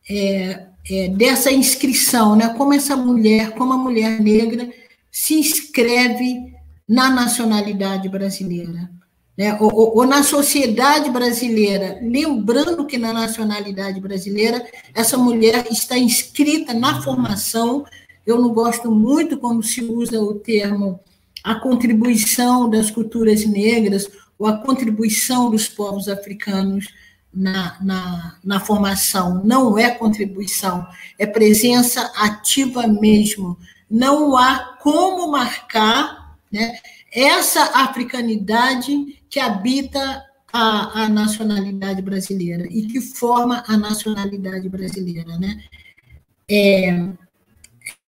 é, é, dessa inscrição, né? como essa mulher, como a mulher negra se inscreve na nacionalidade brasileira. Né? Ou, ou, ou, na sociedade brasileira, lembrando que na nacionalidade brasileira, essa mulher está inscrita na formação. Eu não gosto muito quando se usa o termo a contribuição das culturas negras ou a contribuição dos povos africanos na, na, na formação. Não é contribuição, é presença ativa mesmo. Não há como marcar né, essa africanidade que habita a, a, nacionalidade brasileira e que forma a nacionalidade brasileira. Né? É,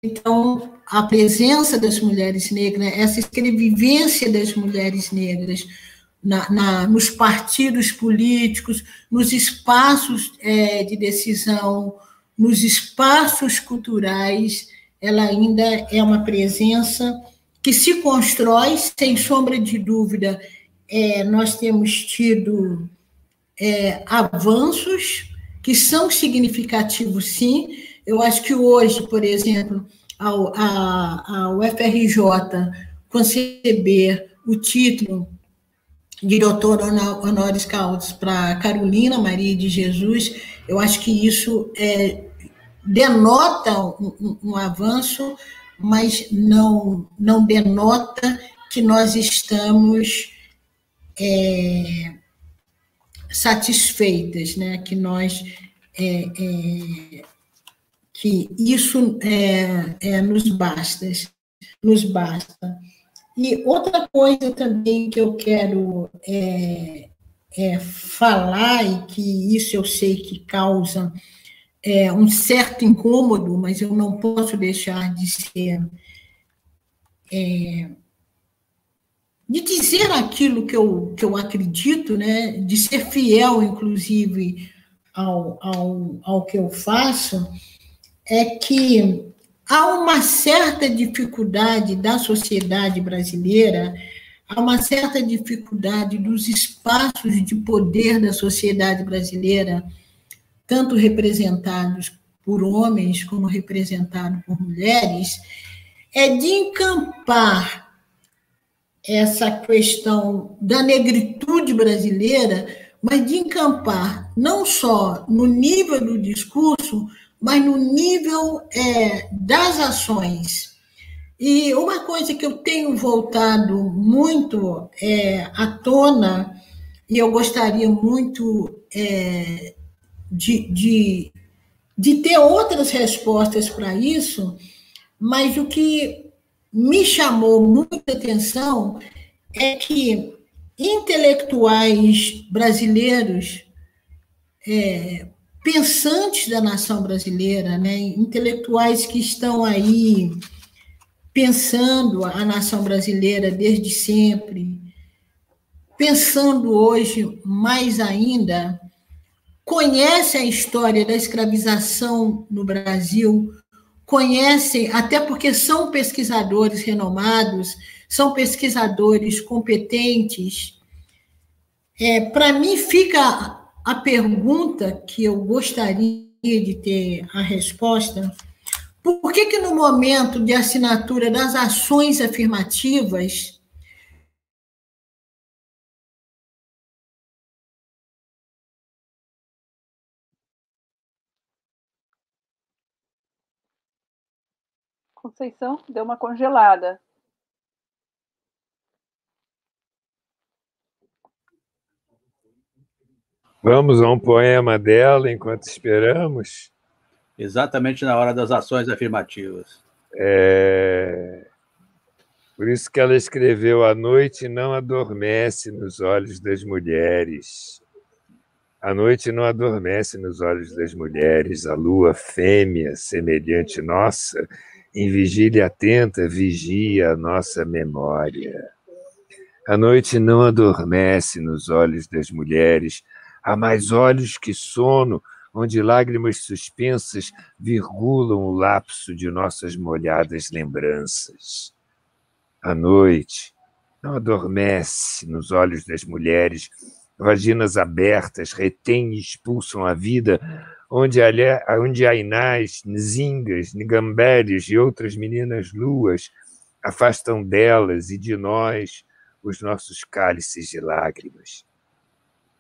então, a presença das mulheres negras, essa escrevivência das mulheres negras na, na, nos partidos políticos, nos espaços é, de decisão, nos espaços culturais, ela ainda é uma presença que se constrói, sem sombra de dúvida. É, nós temos tido é, avanços que são significativos, sim, eu acho que hoje, por exemplo, ao, a, ao FRJ conceber o título de doutor honoris causa para Carolina Maria de Jesus, eu acho que isso é, denota um, um, um, avanço, mas não, não denota que nós estamos é, satisfeitas, né? que nós é, é que isso é, é, nos basta, nos basta. E outra coisa também que eu quero é, é, falar, e que isso eu sei que causa um certo incômodo, mas eu não posso deixar de ser. De dizer aquilo que eu, que eu acredito, né, de ser fiel, inclusive, ao, ao, ao que eu faço, é que há uma certa dificuldade da sociedade brasileira, há uma certa dificuldade dos espaços de poder da sociedade brasileira, tanto representados por homens como representados por mulheres, é de encampar essa questão da negritude brasileira, mas de encampar não só no nível do discurso, mas no nível é, das ações. E uma coisa que eu tenho voltado muito é, à tona, e eu gostaria muito é, de, de, de ter outras respostas para isso, mas o que me chamou muita atenção é que intelectuais brasileiros, é, pensantes da nação brasileira, né, intelectuais que estão aí pensando a nação brasileira desde sempre, pensando hoje mais ainda, conhecem a história da escravização no Brasil, conhecem, até porque são pesquisadores renomados, são pesquisadores competentes. É, Para mim, fica a pergunta que eu gostaria de ter a resposta, por que que no momento de assinatura das ações afirmativas Conceição deu uma congelada. Vamos a um poema dela enquanto esperamos? Exatamente na hora das ações afirmativas. É... Por isso que ela escreveu: A noite não adormece nos olhos das mulheres. A noite não adormece nos olhos das mulheres, a lua fêmea, semelhante nossa, em vigília atenta, vigia a nossa memória. A noite não adormece nos olhos das mulheres, há mais olhos que sono, onde lágrimas suspensas virgulam o lapso de nossas molhadas lembranças. A noite não adormece nos olhos das mulheres, vaginas abertas retêm e expulsam a vida, onde, onde Ainás, Nzingas, Nigamberes e outras meninas luas afastam delas e de nós os nossos cálices de lágrimas.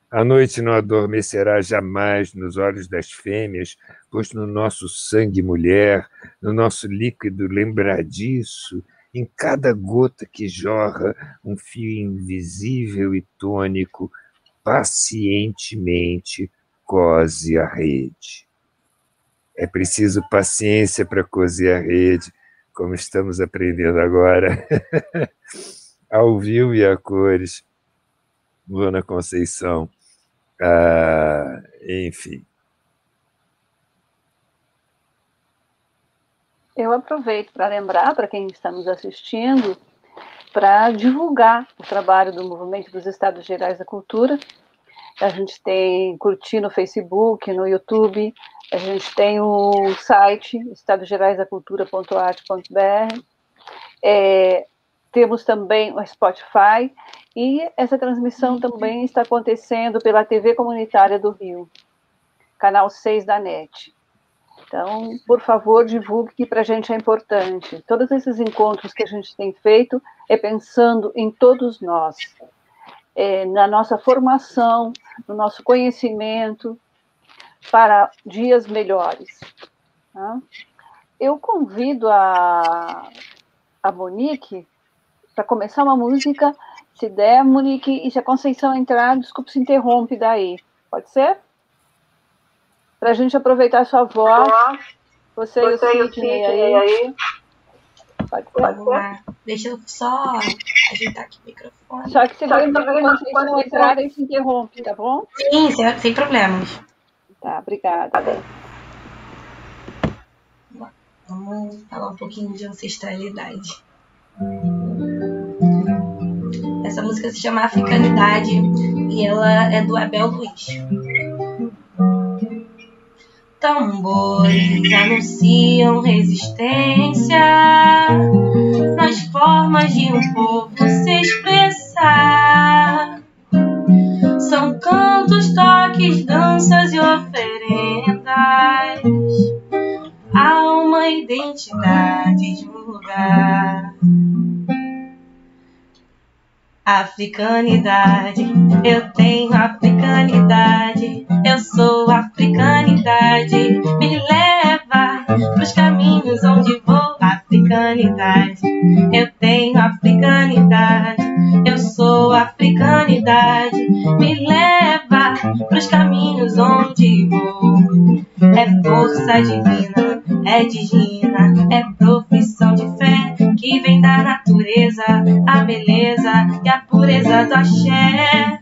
A noite não adormecerá jamais nos olhos das fêmeas, pois no nosso sangue mulher, no nosso líquido lembradiço, em cada gota que jorra um fio invisível e tônico, pacientemente cose a rede. É preciso paciência para cozer a rede, como estamos aprendendo agora. ao vivo e a cores, Luana Conceição, ah, enfim. Eu aproveito para lembrar para quem está nos assistindo para divulgar o trabalho do Movimento dos Estados Gerais da Cultura. A gente tem curtir no Facebook, no YouTube, a gente tem o site estadosgeraisdacultura.art.br. É, temos também o Spotify e essa transmissão também está acontecendo pela TV Comunitária do Rio, canal 6 da NET. Então, por favor, divulgue que para a gente é importante. Todos esses encontros que a gente tem feito é pensando em todos nós, é, na nossa formação, no nosso conhecimento, para dias melhores. Tá? Eu convido a, a Monique para começar uma música, se der, Monique, e se a Conceição entrar, desculpe, se interrompe daí. Pode ser? Para a gente aproveitar a sua voz. Você, Você e o Sidney aí. aí. Pode, pode ser? Deixa eu só ajeitar aqui o microfone. Só que se você quando entrar, e se interrompe, tá bom? Sim, sem, sem problemas. Tá, obrigada. Vamos falar um pouquinho de ancestralidade. Essa música se chama Africanidade e ela é do Abel Luiz. Tambores anunciam resistência nas formas de um povo se expressar. São cantos, toques, danças e oferendas. Há uma identidade de um lugar. Africanidade, eu tenho africanidade, eu sou africanidade, me leva pros caminhos onde vou, africanidade, eu tenho africanidade, eu sou africanidade, me leva pros caminhos onde vou, é força divina, é divina, é profissão de fé que vem da natureza, a beleza e a pureza do axé.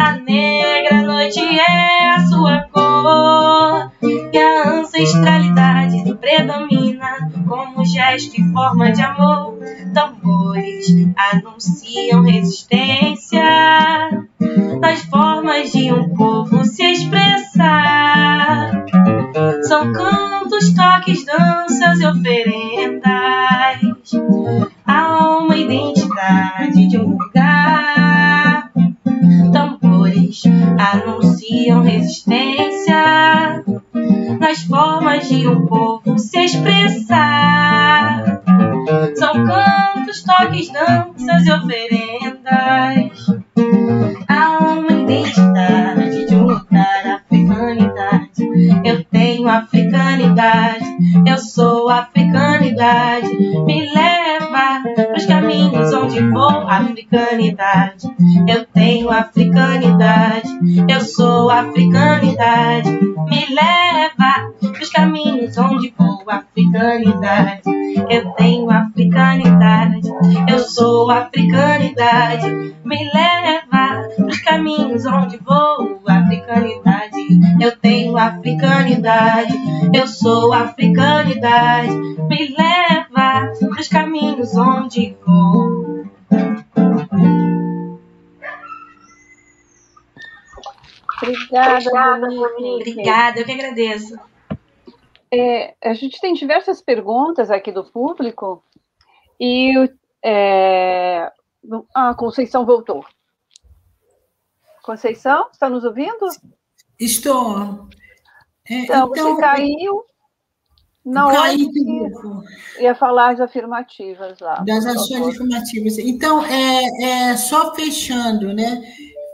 A negra noite é a sua cor e a ancestralidade predomina como gesto e forma de amor. Tambores anunciam resistência nas formas de um povo se expressar. São cantos, toques, danças e oferendas. Há uma identidade de um lugar. Tambores anunciam resistência nas formas de um povo se expressar. São cantos, toques, danças e oferendas. Há uma identidade africanidade. Eu tenho africanidade, eu sou africanidade. Me leva pros caminhos onde vou, africanidade. Eu tenho africanidade, eu sou africanidade. Me leva pros caminhos onde vou, africanidade. Eu tenho africanidade, eu sou africanidade. Me leva pros caminhos onde vou, africanidade. Eu tenho africanidade, eu sou africanidade. Me leva pros caminhos onde vou. Obrigada, Monique. Obrigada, eu que agradeço. É, a gente tem diversas perguntas aqui do público e é, a Conceição voltou. Conceição, está nos ouvindo? Estou. É, então, então, você caiu na hora que ia falar as afirmativas lá. Das ações afirmativas. Então, é, é, só fechando, né?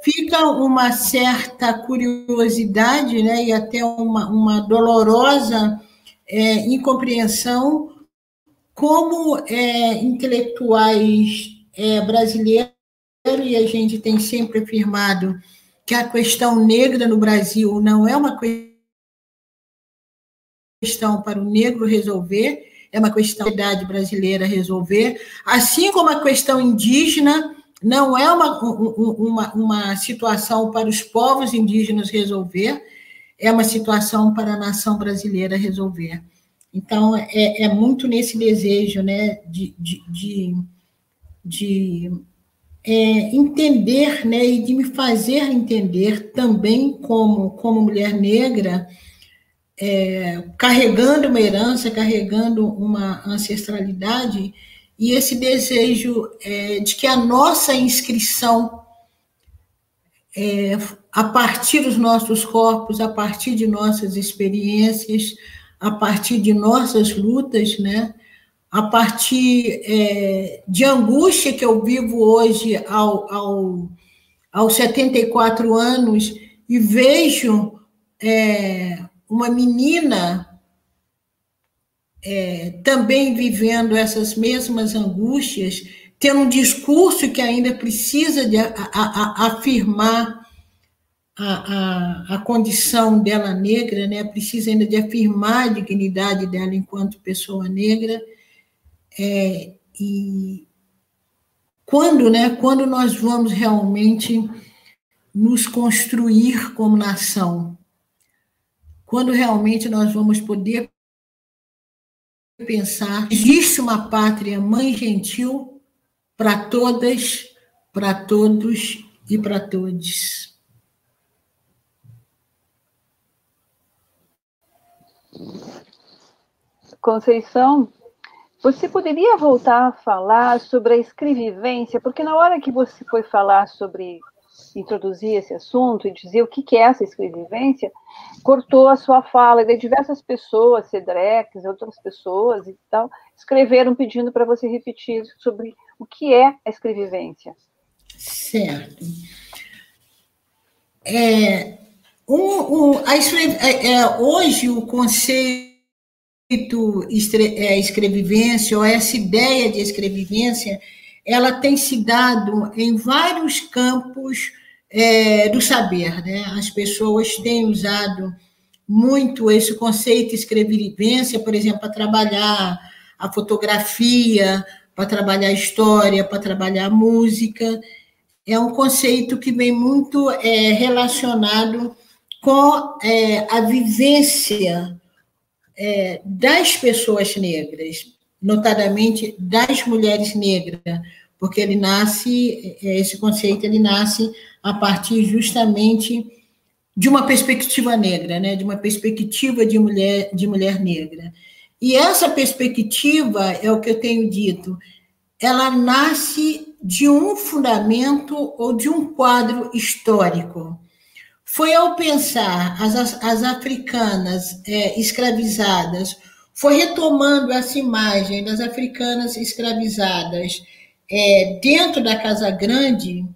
Fica uma certa curiosidade, né? E até uma, uma dolorosa é, incompreensão como é, intelectuais é, brasileiros, e a gente tem sempre afirmado que a questão negra no Brasil não é uma questão para o negro resolver, é uma questão da idade brasileira resolver, assim como a questão indígena não é uma, uma, uma situação para os povos indígenas resolver, é uma situação para a nação brasileira resolver. Então, é, é muito nesse desejo né, de, de, de, de é, entender né, e de me fazer entender também como, como mulher negra, é, carregando uma herança, carregando uma ancestralidade, e esse desejo é, de que a nossa inscrição é, a partir dos nossos corpos, a partir de nossas experiências, a partir de nossas lutas, né? A partir é, de angústia que eu vivo hoje ao, ao, aos 74 anos e vejo é, uma menina é, também vivendo essas mesmas angústias, tendo um discurso que ainda precisa de a, a, a afirmar a, a, condição dela negra, né? precisa ainda de afirmar a dignidade dela enquanto pessoa negra. É, e quando, né, quando nós vamos realmente nos construir como nação, quando realmente nós vamos poder pensar, existe uma pátria mãe gentil para todas, para todos e para todos. Conceição, você poderia voltar a falar sobre a escrevivência? Porque na hora que você foi falar sobre introduzir esse assunto e dizer o que é essa escrevivência, cortou a sua fala, e diversas pessoas, Cedrex, outras pessoas e tal, escreveram pedindo para você repetir sobre o que é a escrevivência. Certo. É, um, um, a, é, é, hoje, o conceito é, escrevivência, ou essa ideia de escrevivência, ela tem se dado em vários campos é, do saber. Né? As pessoas têm usado muito esse conceito de escrevivência, por exemplo, para trabalhar a fotografia, para trabalhar a história, para trabalhar a música. É um conceito que vem muito é, relacionado com é, a vivência é, das pessoas negras, notadamente das mulheres negras, porque ele nasce, é, esse conceito ele nasce a partir justamente de uma perspectiva negra, né, de uma perspectiva de mulher, de mulher negra. E essa perspectiva, é o que eu tenho dito, ela nasce de um fundamento ou de um quadro histórico foi ao pensar as, as africanas é, escravizadas, foi retomando essa imagem das africanas escravizadas é, dentro da Casa Grande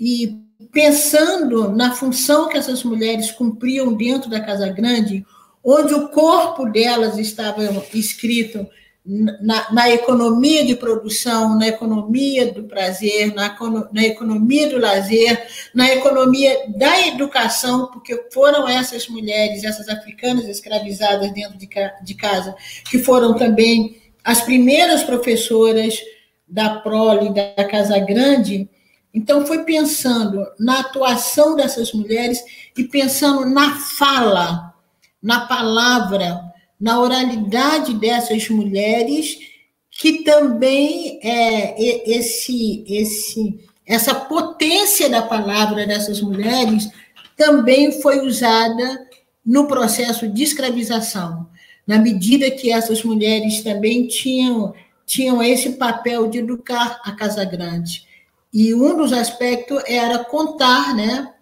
e pensando na função que essas mulheres cumpriam dentro da Casa Grande, onde o corpo delas estava escrito na, na, economia de produção, na economia do prazer, na, na, economia do lazer, na economia da educação, porque foram essas mulheres, essas africanas escravizadas dentro de, de casa, que foram também as primeiras professoras da prole da Casa Grande, Então, foi pensando na atuação dessas mulheres e pensando na fala, na palavra, na oralidade dessas mulheres, que também é esse, esse, essa potência da palavra dessas mulheres também foi usada no processo de escravização, na medida que essas mulheres também tinham, tinham esse papel de educar a Casa Grande. E um dos aspectos era contar, né?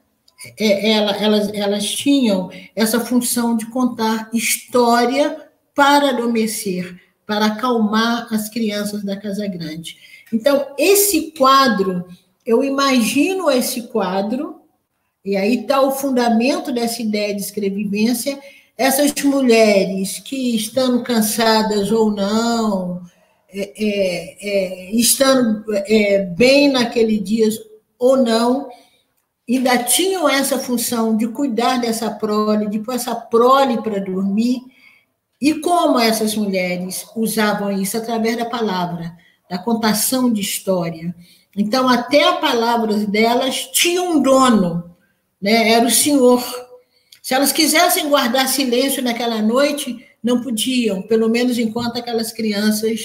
É, elas, elas tinham essa função de contar história para adormecer, para acalmar as crianças da Casa Grande. Então, esse quadro, eu imagino esse quadro, e aí está o fundamento dessa ideia de escrevivência, essas mulheres que estão cansadas ou não, é, é, é, estando é, bem naquele dia ou não, ainda tinham essa função de cuidar dessa prole, de pôr essa prole para dormir, e como essas mulheres usavam isso através da palavra, da contação de história. Então, até a palavra delas tinha um dono, né? era o Senhor. Se elas quisessem guardar silêncio naquela noite, não podiam, pelo menos enquanto aquelas crianças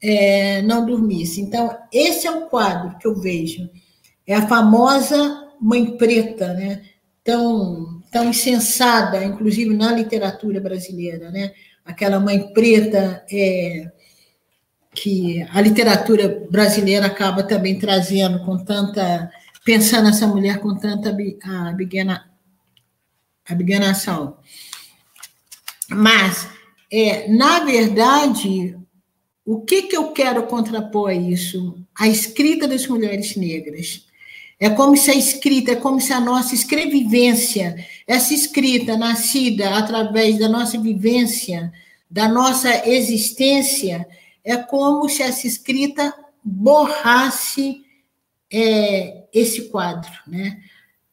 é, não dormissem. Então, esse é o quadro que eu vejo. É a famosa mãe preta, né? tão, tão insensada, inclusive na literatura brasileira. Né? Aquela mãe preta é, que a literatura brasileira acaba também trazendo com tanta. pensando essa mulher com tanta abnegação. Mas, é, na verdade, o que, que eu quero contrapor a isso? A escrita das mulheres negras. É como se a escrita, é como se a nossa escrevivência, essa escrita nascida através da nossa vivência, da nossa existência, é como se essa escrita borrasse é, esse quadro, né?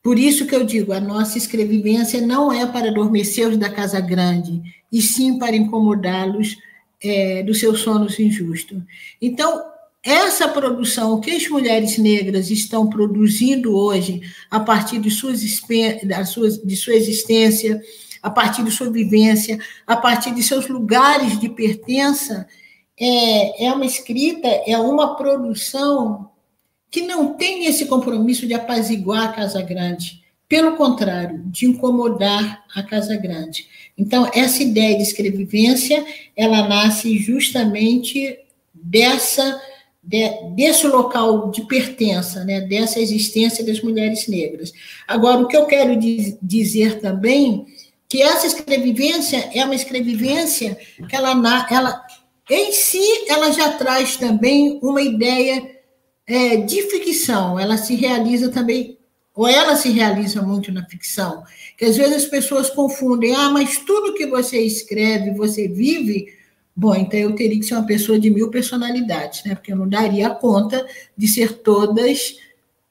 Por isso que eu digo, a nossa escrevivência não é para adormecer os da casa grande, e sim para incomodá-los é, dos seus sonos injustos. Então, essa produção que as mulheres negras estão produzindo hoje, a partir de, suas, de sua existência, a partir de sua vivência, a partir de seus lugares de pertença, é, é uma escrita, é uma produção que não tem esse compromisso de apaziguar a Casa Grande. Pelo contrário, de incomodar a Casa Grande. Então, essa ideia de escrevivência, ela nasce justamente dessa de, desse local de pertença, né, dessa existência das mulheres negras. Agora, o que eu quero diz, dizer também que essa escrevivência é uma escrevivência que ela, ela em si ela já traz também uma ideia é, de ficção. Ela se realiza também ou ela se realiza muito na ficção, que às vezes as pessoas confundem, ah, mas tudo que você escreve, você vive, bom, então eu teria que ser uma pessoa de mil personalidades, né? Porque eu não daria conta de ser todas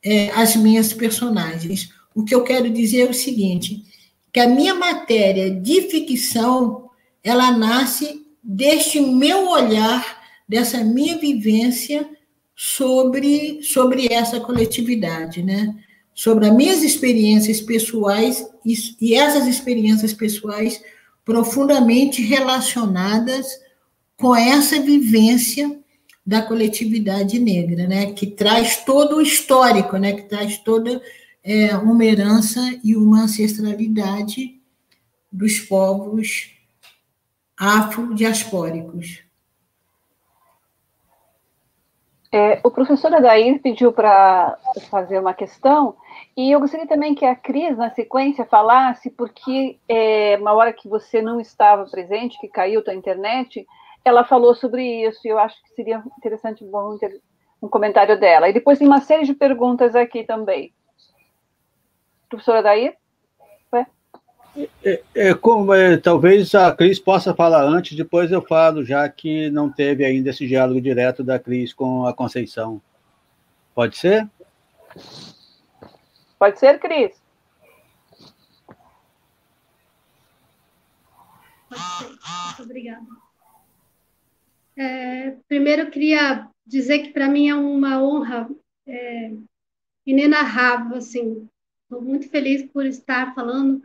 é, as minhas personagens. O que eu quero dizer é o seguinte, que a minha matéria de ficção, ela nasce deste meu olhar, dessa minha vivência sobre, sobre essa coletividade, né? sobre as minhas experiências pessoais e, e essas experiências pessoais profundamente relacionadas com essa vivência da coletividade negra, né, que traz todo o histórico, né, que traz toda é, uma herança e uma ancestralidade dos povos afrodiaspóricos. É, o professor Adair pediu para fazer uma questão, e eu gostaria também que a Cris, na sequência, falasse, porque é, uma hora que você não estava presente, que caiu a internet, ela falou sobre isso, e eu acho que seria interessante bom ter um comentário dela. E depois tem uma série de perguntas aqui também. Professora Adair? É, é, como, é, talvez a Cris possa falar antes, depois eu falo, já que não teve ainda esse diálogo direto da Cris com a Conceição. Pode ser? Pode ser, Cris? Pode ser. Muito obrigada. É, primeiro, eu queria dizer que para mim é uma honra é, inenarrável, assim. Estou muito feliz por estar falando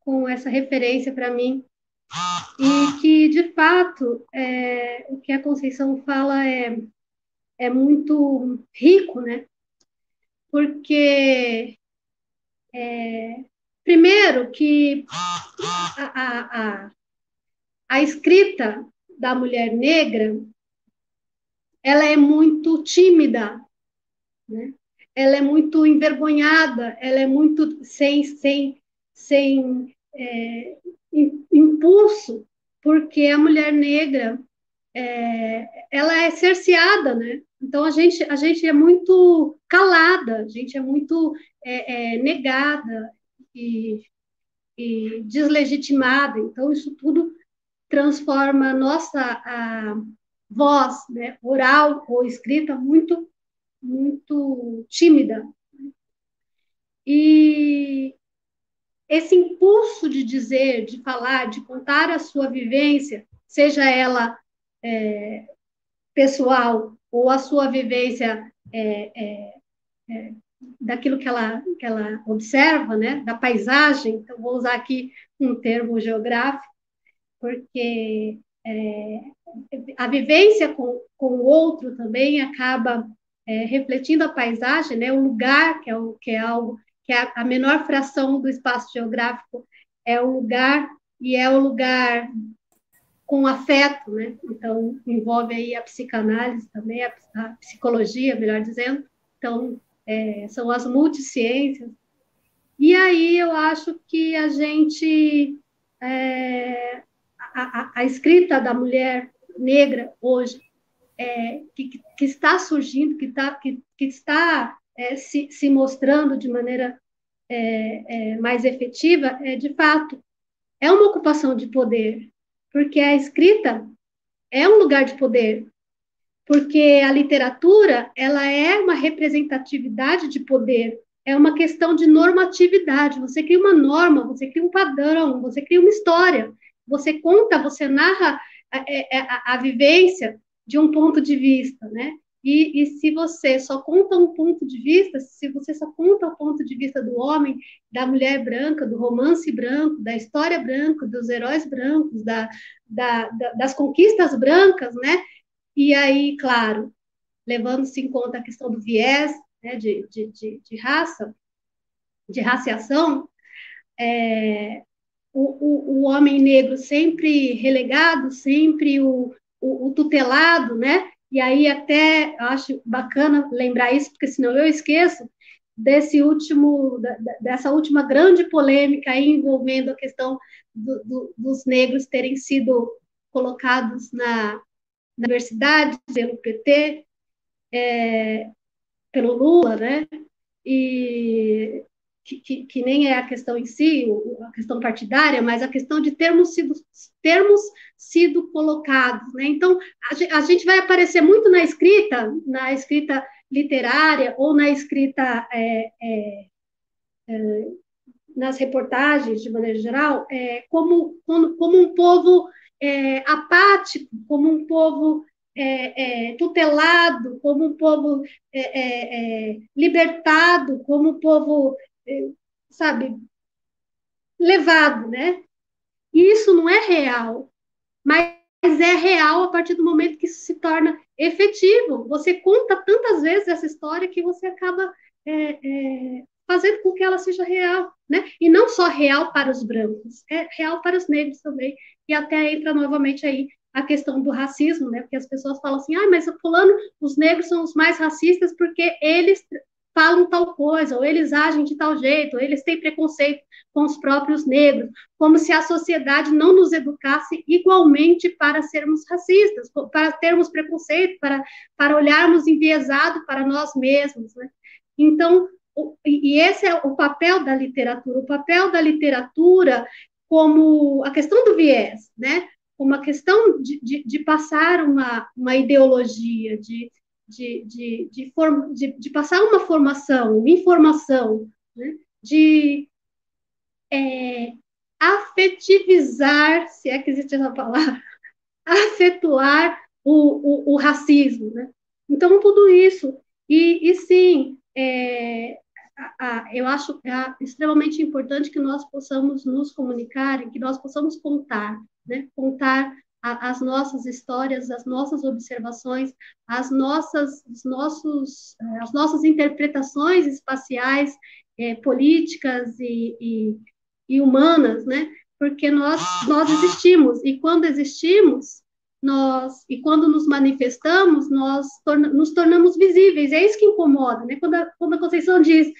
com essa referência para mim. E que, de fato, é, o que a Conceição fala é, é muito rico, né? Porque, é, primeiro, que a, a, a, a escrita da mulher negra ela é muito tímida, né? ela é muito envergonhada, ela é muito sem, sem, sem é, impulso, porque a mulher negra é, ela é cerceada, né? Então a gente, a gente é muito calada, a gente é muito é, é, negada e, e, deslegitimada. Então isso tudo transforma a nossa a voz, né, oral ou escrita, muito muito tímida. E esse impulso de dizer, de falar, de contar a sua vivência, seja ela é, pessoal ou a sua vivência é, é, é, daquilo que ela, que ela observa, né, da paisagem, então vou usar aqui um termo geográfico, porque é, a vivência com, com o outro também acaba é, refletindo a paisagem, né, o lugar, que é, o, que é algo que é a menor fração do espaço geográfico, é o lugar, e é o lugar com afeto, né? Então, envolve aí a psicanálise também, a, a psicologia, melhor dizendo. Então, é, são as multiciências. E aí eu acho que a gente, é, a, escrita da mulher negra hoje, é, que, que, está surgindo, que, tá, que, que está é, se, se mostrando de maneira é, é, mais efetiva, é de fato, é uma ocupação de poder, porque a escrita é um lugar de poder, porque a literatura ela é uma representatividade de poder, é uma questão de normatividade. Você cria uma norma, você cria um padrão, você cria uma história, você conta, você narra a, a, a vivência de um ponto de vista, né? E, e, se você só conta um ponto de vista, se você só conta o ponto de vista do homem, da mulher branca, do romance branco, da história branca, dos heróis brancos, da, da, da, das conquistas brancas, né? E aí, claro, levando-se em conta a questão do viés né, de, de, de, de raça, de raciação, é, o, o, o homem negro sempre relegado, sempre o, o, o tutelado, né? E aí até acho bacana lembrar isso, porque senão eu esqueço desse último, dessa última grande polêmica envolvendo a questão do, do, dos negros terem sido colocados na, na universidade pelo PT, é, pelo Lula, né? E que, que, que, nem é a questão em si, a questão partidária, mas a questão de termos sido, termos sido colocados. Né? Então, a, gente vai aparecer muito na escrita, na escrita literária ou na escrita é, é, é, nas reportagens, de maneira geral, é, como, como, como, um povo é, apático, como um povo é, tutelado, como um povo libertado, como um povo sabe, levado, né? E isso não é real, mas é real a partir do momento que isso se torna efetivo. Você conta tantas vezes essa história que você acaba é, é, fazendo com que ela seja real, né? E não só real para os brancos, é real para os negros também. E até entra novamente aí a questão do racismo, né? Porque as pessoas falam assim, ah, mas fulano, os negros são os mais racistas porque eles falam tal coisa, ou eles agem de tal jeito, ou eles têm preconceito com os próprios negros, como se a sociedade não nos educasse igualmente para sermos racistas, para termos preconceito, para, para olharmos enviesado para nós mesmos. Né? Então, o, e esse é o papel da literatura, o papel da literatura como a questão do viés, né? uma questão de, de, de passar uma, uma ideologia, de, de, de, de, form, de, de passar uma formação, informação, né? de é, afetivizar, se é que existe essa palavra, afetuar o, o, o racismo. Né? Então, tudo isso. E, e sim, é, a, a, eu acho é extremamente importante que nós possamos nos comunicar e que nós possamos contar, né? contar a, as nossas histórias, as nossas observações, as nossas, os nossos, é, as nossas interpretações espaciais, é, políticas e, e, e humanas, né? porque nós, nós existimos, e quando existimos, nós, e quando nos manifestamos, nós torna, nos tornamos visíveis, é isso que incomoda, né? Quando a, quando a Conceição diz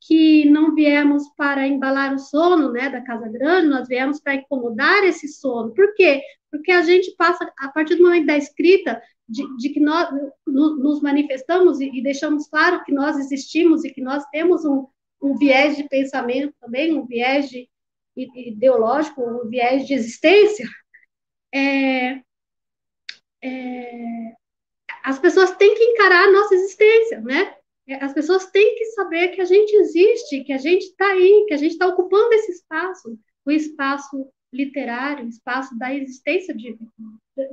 que não viemos para embalar o sono, né, da Casa Grande, nós viemos para incomodar esse sono. Por quê? Porque a gente passa, a partir do momento da escrita, de, de que nós no, nos manifestamos e, e, deixamos claro que nós existimos e que nós temos um, um viés de pensamento também, um viés de, ideológico, um viés de existência, é, é, as pessoas têm que encarar a nossa existência, né? É, as pessoas têm que saber que a gente existe, que a gente está aí, que a gente está ocupando esse espaço, o espaço literário, o espaço da existência de,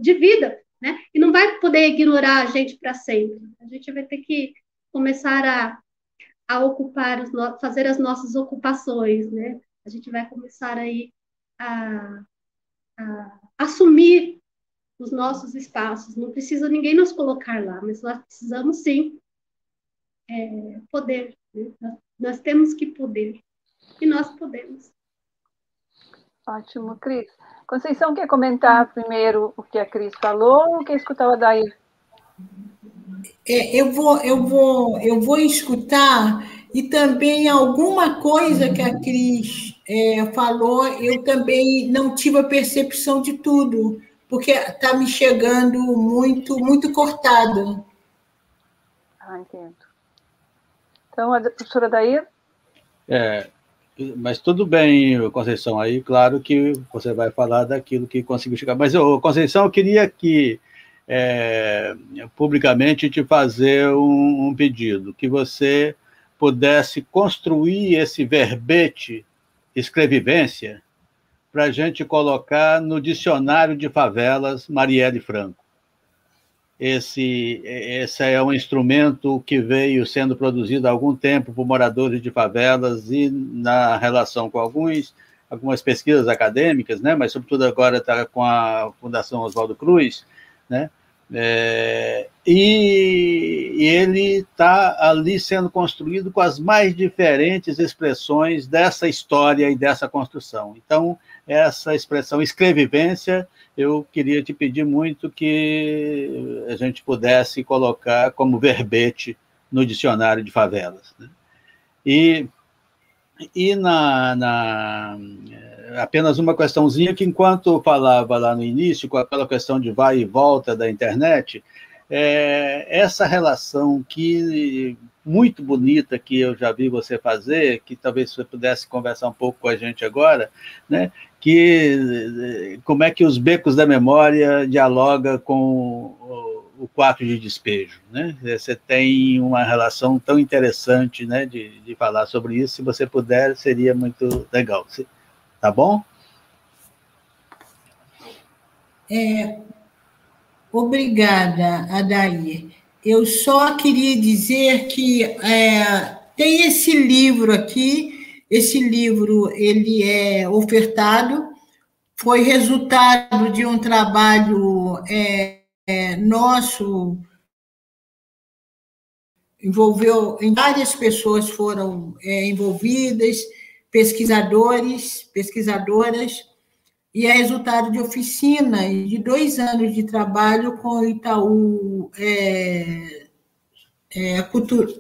de vida, né? E não vai poder ignorar a gente para sempre. A gente vai ter que começar a, a ocupar, fazer as nossas ocupações, né? A gente vai começar aí a, a assumir os nossos espaços. Não precisa ninguém nos colocar lá, mas nós precisamos sim é, poder. Né? Nós, nós temos que poder. E nós podemos. Ótimo, Cris. Conceição, quer comentar primeiro o que a Cris falou ou quer escutar o Adair? É, eu, vou, eu, vou, eu vou escutar e também alguma coisa que a Cris é, falou, eu também não tive a percepção de tudo porque está me chegando muito, muito cortado. Ah, entendo. Então, a professora Daí? É, mas tudo bem, Conceição, aí claro que você vai falar daquilo que conseguiu chegar. Mas, ô, Conceição, eu queria que, é, publicamente, te fazer um, um pedido, que você pudesse construir esse verbete escrevivência para a gente colocar no dicionário de favelas Marielle Franco. Esse, esse é um instrumento que veio sendo produzido há algum tempo por moradores de favelas e na relação com alguns, algumas pesquisas acadêmicas, né, mas sobretudo agora está com a Fundação Oswaldo Cruz, né, é, e, e, ele está ali sendo construído com as mais diferentes expressões dessa história e dessa construção. Então, essa expressão escrevivência, eu queria te pedir muito que a gente pudesse colocar como verbete no dicionário de favelas. Né? E, e na, na apenas uma questãozinha que, enquanto falava lá no início, com aquela questão de vai e volta da internet, é, essa relação que muito bonita que eu já vi você fazer, que talvez você pudesse conversar um pouco com a gente agora, né? Que como é que os becos da memória dialoga com o quarto de despejo, né? Você tem uma relação tão interessante, né, de, de falar sobre isso. Se você puder, seria muito legal. Tá bom? É, obrigada, Adair. Eu só queria dizer que é, tem esse livro aqui, esse livro ele é ofertado, foi resultado de um trabalho é, é, nosso, envolveu, várias pessoas foram é, envolvidas, pesquisadores, pesquisadoras, e é resultado de oficina e de dois anos de trabalho com o Itaú é, é, Cultura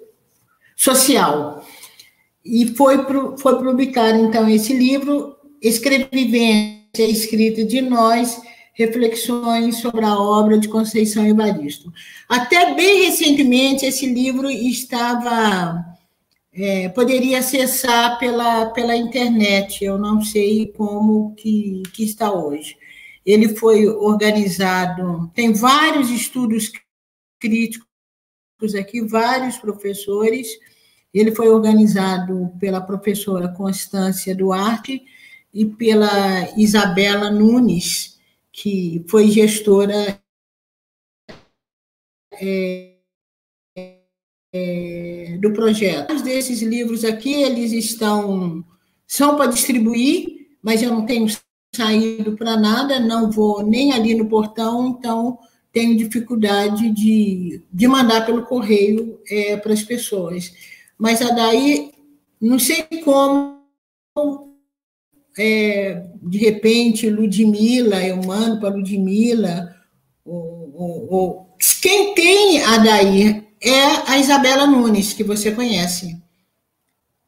Social. E foi, foi publicado, então, esse livro, Escrevivência Escrita de Nós, Reflexões sobre a obra de Conceição Evaristo. Até bem recentemente, esse livro estava é, poderia acessar pela, pela internet, eu não sei como que, que está hoje. Ele foi organizado, tem vários estudos críticos aqui, vários professores, ele foi organizado pela professora Constância Duarte e pela Isabela Nunes, que foi gestora é, é, do projeto. Desses livros aqui, eles estão são para distribuir, mas eu não tenho saído para nada, não vou nem ali no portão, então tenho dificuldade de, de mandar pelo correio é, para as pessoas. Mas a daí, não sei como, é, de repente, Ludmilla, eu mando para Ludmilla, ou, ou, ou, quem tem a daí é a Isabela Nunes, que você conhece,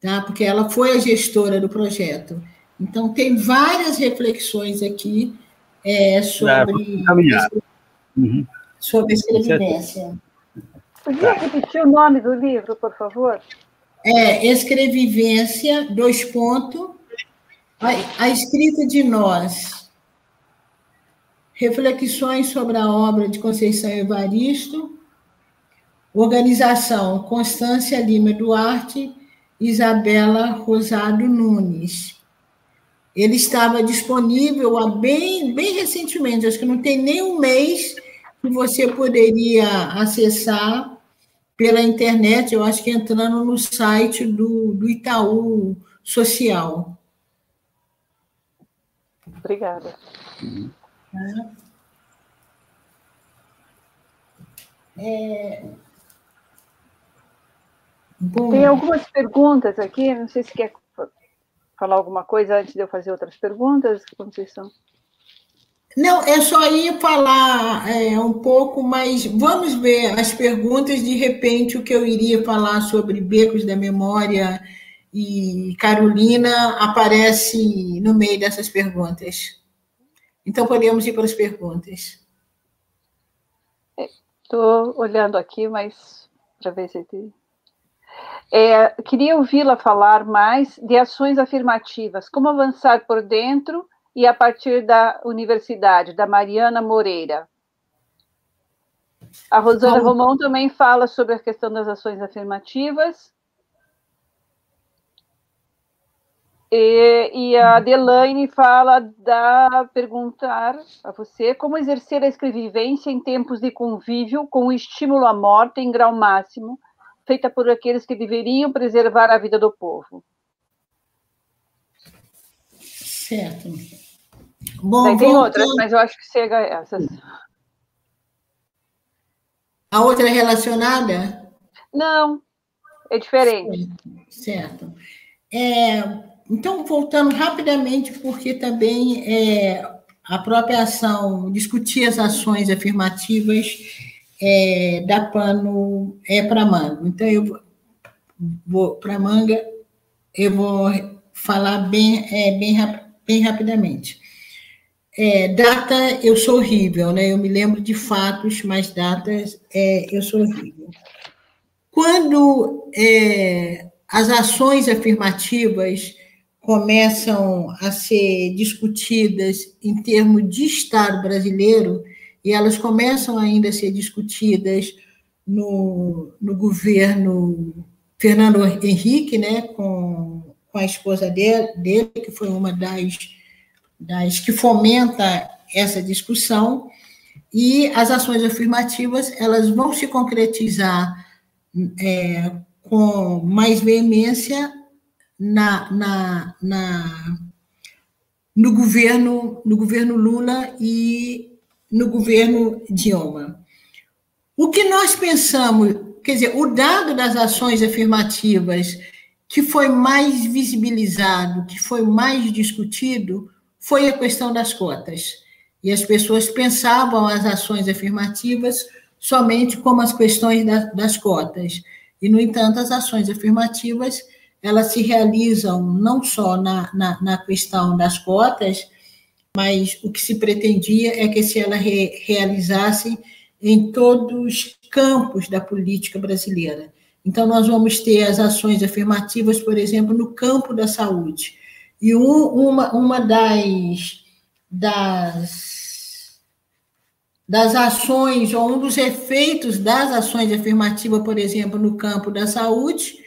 tá? porque ela foi a gestora do projeto. Então, tem várias reflexões aqui é, sobre, uhum. sobre escrevivência. Podia repetir o nome do livro, por favor? É Escrevivência, dois pontos, a, a escrita de nós, reflexões sobre a obra de Conceição Evaristo, organização Constância Lima Duarte, Isabela Rosado Nunes. Ele estava disponível há bem, bem recentemente, acho que não tem nem um mês que você poderia acessar pela internet, eu acho que entrando no site do, do Itaú Social. Obrigada. É... Bom, Tem algumas perguntas aqui, não sei se quer falar alguma coisa antes de eu fazer outras perguntas, Conceição. Não, é só ir falar é, um pouco, mas vamos ver as perguntas. De repente, o que eu iria falar sobre Becos da Memória e Carolina aparece no meio dessas perguntas. Então, podemos ir para as perguntas. Estou olhando aqui, mas para ver se tem. É, queria ouvi-la falar mais de ações afirmativas, como avançar por dentro e a partir da universidade, da Mariana Moreira. A Rosana Romão também fala sobre a questão das ações afirmativas. E, e a Adelaine fala da perguntar a você como exercer a escrevivência em tempos de convívio com o estímulo à morte em grau máximo feita por aqueles que deveriam preservar a vida do povo. Certo. Bom, tem outras, mas eu acho que chega essas. A outra é relacionada? Não, é diferente. Certo. É, então, voltando rapidamente, porque também é, a própria ação, discutir as ações afirmativas é, pano é para manga. Então, eu vou para manga, eu vou falar bem, é, bem, bem rapidamente. É, data, eu sou horrível, né? Eu me lembro de fatos, mas datas, é, eu sou horrível. Quando é, as ações afirmativas começam a ser discutidas em termos de Estado brasileiro, e elas começam ainda a ser discutidas no, no governo Fernando Henrique, né, com, com a esposa dele, dele, que foi uma das, das que fomenta essa discussão, e as ações afirmativas elas vão se concretizar é, com mais veemência na, na, na, no governo no governo Lula e no governo Dilma. O que nós pensamos, quer dizer, o dado das ações afirmativas que foi mais visibilizado, que foi mais discutido, foi a questão das cotas. E as pessoas pensavam as ações afirmativas somente como as questões das cotas. E, no entanto, as ações afirmativas elas se realizam não só na, na, na questão das cotas, mas o que se pretendia é que se ela re, realizasse em todos os campos da política brasileira. Então, nós vamos ter as ações afirmativas, por exemplo, no campo da saúde. E um, uma, uma das, das, das ações, ou um dos efeitos das ações afirmativas, por exemplo, no campo da saúde,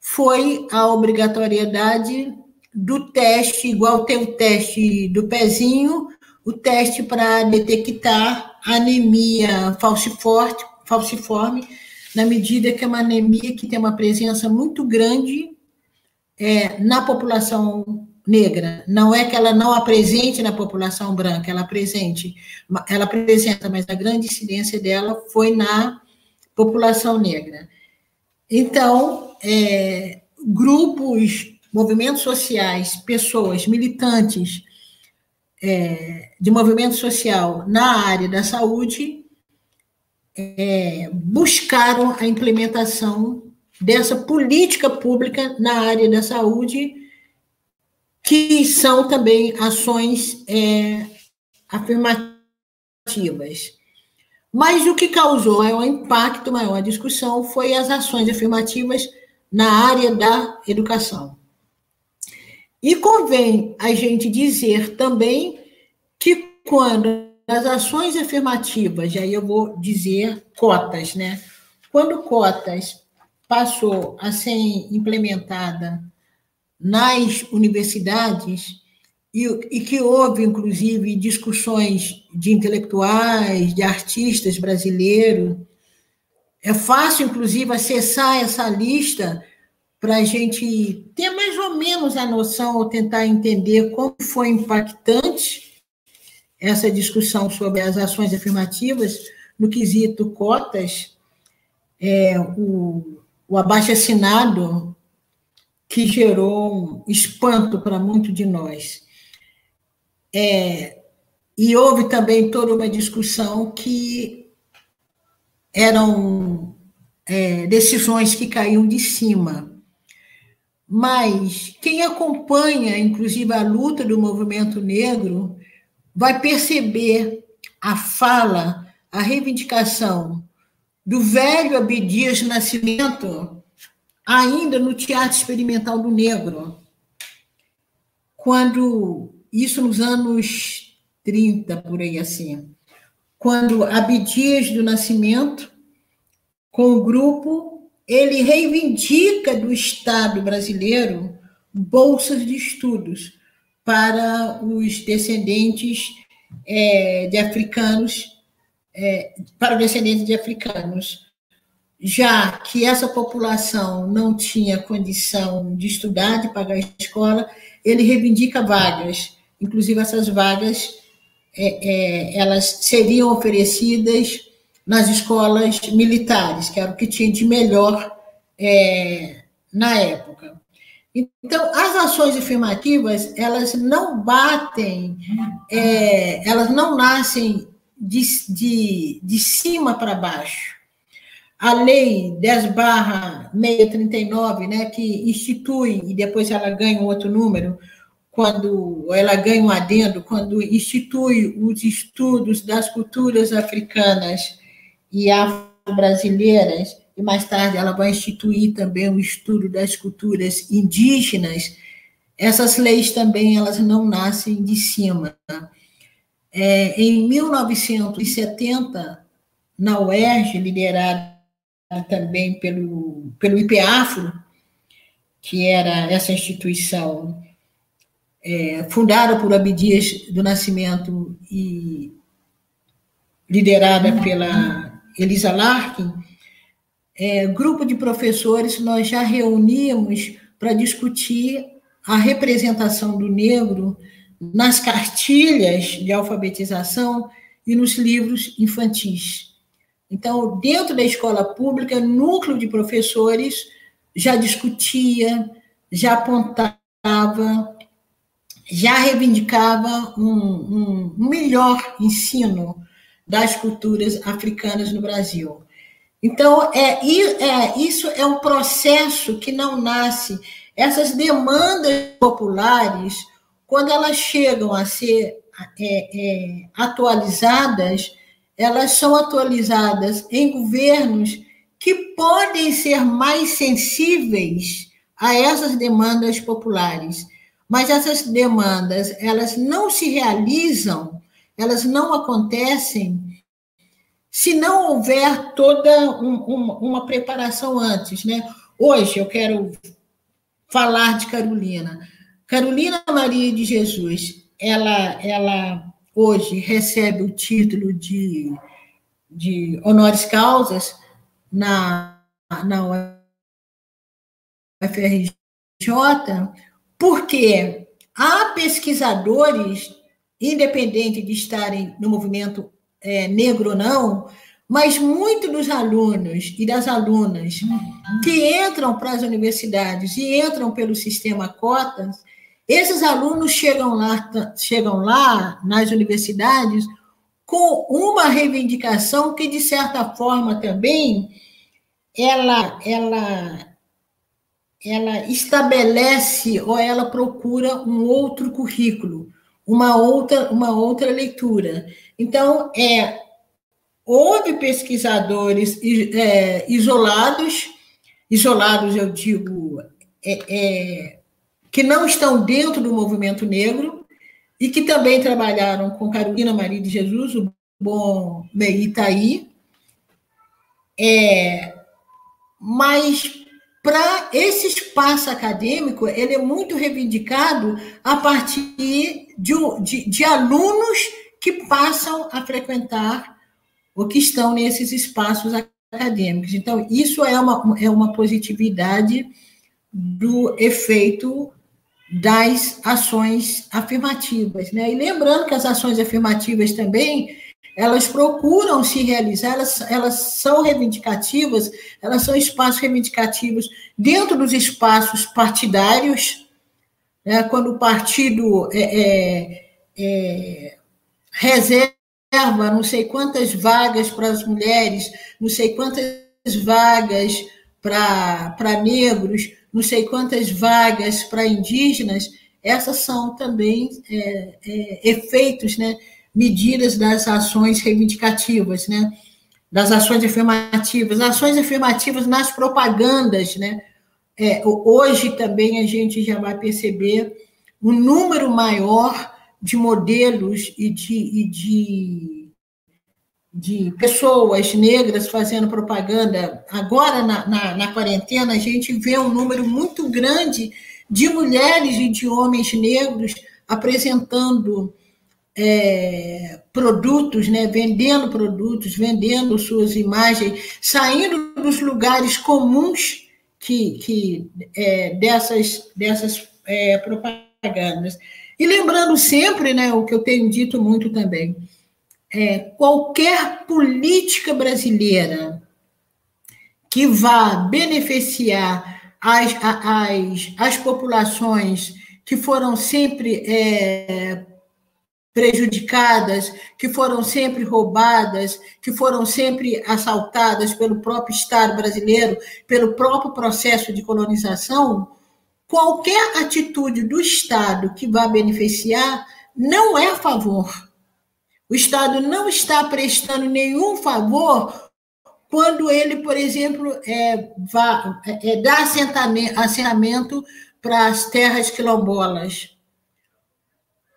foi a obrigatoriedade do teste, igual tem o teste do pezinho, o teste para detectar anemia falciforme, falciforme na medida que é uma anemia que tem uma presença muito grande é, na população negra. Não é que ela não apresente na população branca, ela apresente, ela apresenta, mas a grande incidência dela foi na população negra. Então, é, grupos, movimentos sociais, pessoas, militantes é, de movimento social na área da saúde é, buscaram a implementação dessa política pública na área da saúde que são também ações é, afirmativas. Mas o que causou maior impacto, maior discussão, foi as ações afirmativas na área da educação. E convém a gente dizer também que quando as ações afirmativas, e aí eu vou dizer cotas, né? Quando cotas passou a ser implementada nas universidades e, e, que houve, inclusive, discussões de intelectuais, de artistas brasileiros. É fácil, inclusive, acessar essa lista para a gente ter mais ou menos a noção ou tentar entender como foi impactante essa discussão sobre as ações afirmativas no quesito cotas, é, o, o abaixo-assinado que gerou um espanto para muito de nós. É, e houve também toda uma discussão que eram é, decisões que caíam de cima. Mas quem acompanha, inclusive, a luta do movimento negro, vai perceber a fala, a reivindicação do velho Abdias Nascimento ainda no Teatro Experimental do Negro, quando, isso nos anos 30, por aí assim, quando Abdias do Nascimento, com o grupo, ele reivindica do Estado brasileiro bolsas de estudos para os descendentes é, de africanos, é, para descendentes de africanos já que essa população não tinha condição de estudar, de pagar a escola, ele reivindica vagas. Inclusive, essas vagas é, é, elas seriam oferecidas nas escolas militares, que era o que tinha de melhor é, na época. Então, as ações afirmativas, elas não batem, é, elas não nascem de, de, de cima para baixo a lei 10 barra 639, né, que institui, e depois ela ganha um outro número, quando ela ganha um adendo, quando institui os estudos das culturas africanas e afro-brasileiras, e mais tarde ela vai instituir também o estudo das culturas indígenas, essas leis também elas não nascem de cima. É, em 1970, na UERJ, liderada também pelo, pelo IPAFRO, que era essa instituição é, fundada por Abdias do Nascimento e liderada pela Elisa Larkin, é, grupo de professores, nós já reunimos para discutir a representação do negro nas cartilhas de alfabetização e nos livros infantis. Então, dentro da escola pública, núcleo de professores já discutia, já apontava, já reivindicava um, um melhor ensino das culturas africanas no Brasil. Então, é, é, isso é um processo que não nasce. Essas demandas populares, quando elas chegam a ser é, é, atualizadas, elas são atualizadas em governos que podem ser mais sensíveis a essas demandas populares. Mas essas demandas, elas não se realizam, elas não acontecem se não houver toda um, uma, uma preparação antes, né? Hoje eu quero falar de Carolina. Carolina Maria de Jesus, ela, ela hoje recebe o título de, de honoris causas na, na UFRJ, porque há pesquisadores, independente de estarem no movimento é, negro ou não, mas muitos dos alunos e das alunas que entram para as universidades e entram pelo sistema cotas, esses alunos chegam lá, chegam lá nas universidades com uma reivindicação que, de certa forma, também ela, ela, ela estabelece ou ela procura um outro currículo, uma outra, uma outra leitura. Então, é, houve pesquisadores é, isolados, isolados, eu digo, é, é, que não estão dentro do movimento negro e que também trabalharam com Carolina Maria de Jesus, o Bom Meitaí, é, mas para esse espaço acadêmico, ele é muito reivindicado a partir de, de, de alunos que passam a frequentar ou que estão nesses espaços acadêmicos. Então, isso é uma, é uma positividade do efeito das ações afirmativas. Né? E lembrando que as ações afirmativas também, elas procuram se realizar, elas, elas são reivindicativas, elas são espaços reivindicativos dentro dos espaços partidários, né? quando o partido é, é, é, reserva não sei quantas vagas para as mulheres, não sei quantas vagas para negros, não sei quantas vagas para indígenas, essas são também é, é, efeitos, né, medidas das ações reivindicativas, né, das ações afirmativas, ações afirmativas nas propagandas, né, é, hoje também a gente já vai perceber um número maior de modelos e de, e de de pessoas negras fazendo propaganda. Agora, na, na, na, quarentena, a gente vê um número muito grande de mulheres e de homens negros apresentando é, produtos, né, vendendo produtos, vendendo suas imagens, saindo dos lugares comuns que, que é, dessas, dessas é, propagandas. E lembrando sempre, né, o que eu tenho dito muito também, é, qualquer política brasileira que vá beneficiar as, as, as populações que foram sempre é, prejudicadas, que foram sempre roubadas, que foram sempre assaltadas pelo próprio Estado brasileiro, pelo próprio processo de colonização, qualquer atitude do Estado que vá beneficiar não é a favor o Estado não está prestando nenhum favor quando ele, por exemplo, é, vá, é, dá assentamento para as terras quilombolas.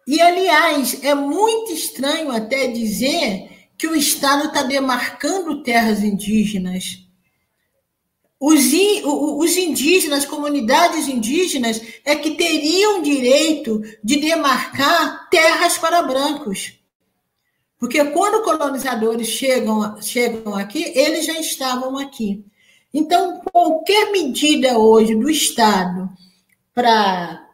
E, aliás, é muito estranho até dizer que o Estado está demarcando terras indígenas. Os, os indígenas, comunidades indígenas, é que teriam direito de demarcar terras para brancos. Porque quando colonizadores chegam, chegam aqui, eles já estavam aqui. Então, qualquer medida hoje do Estado para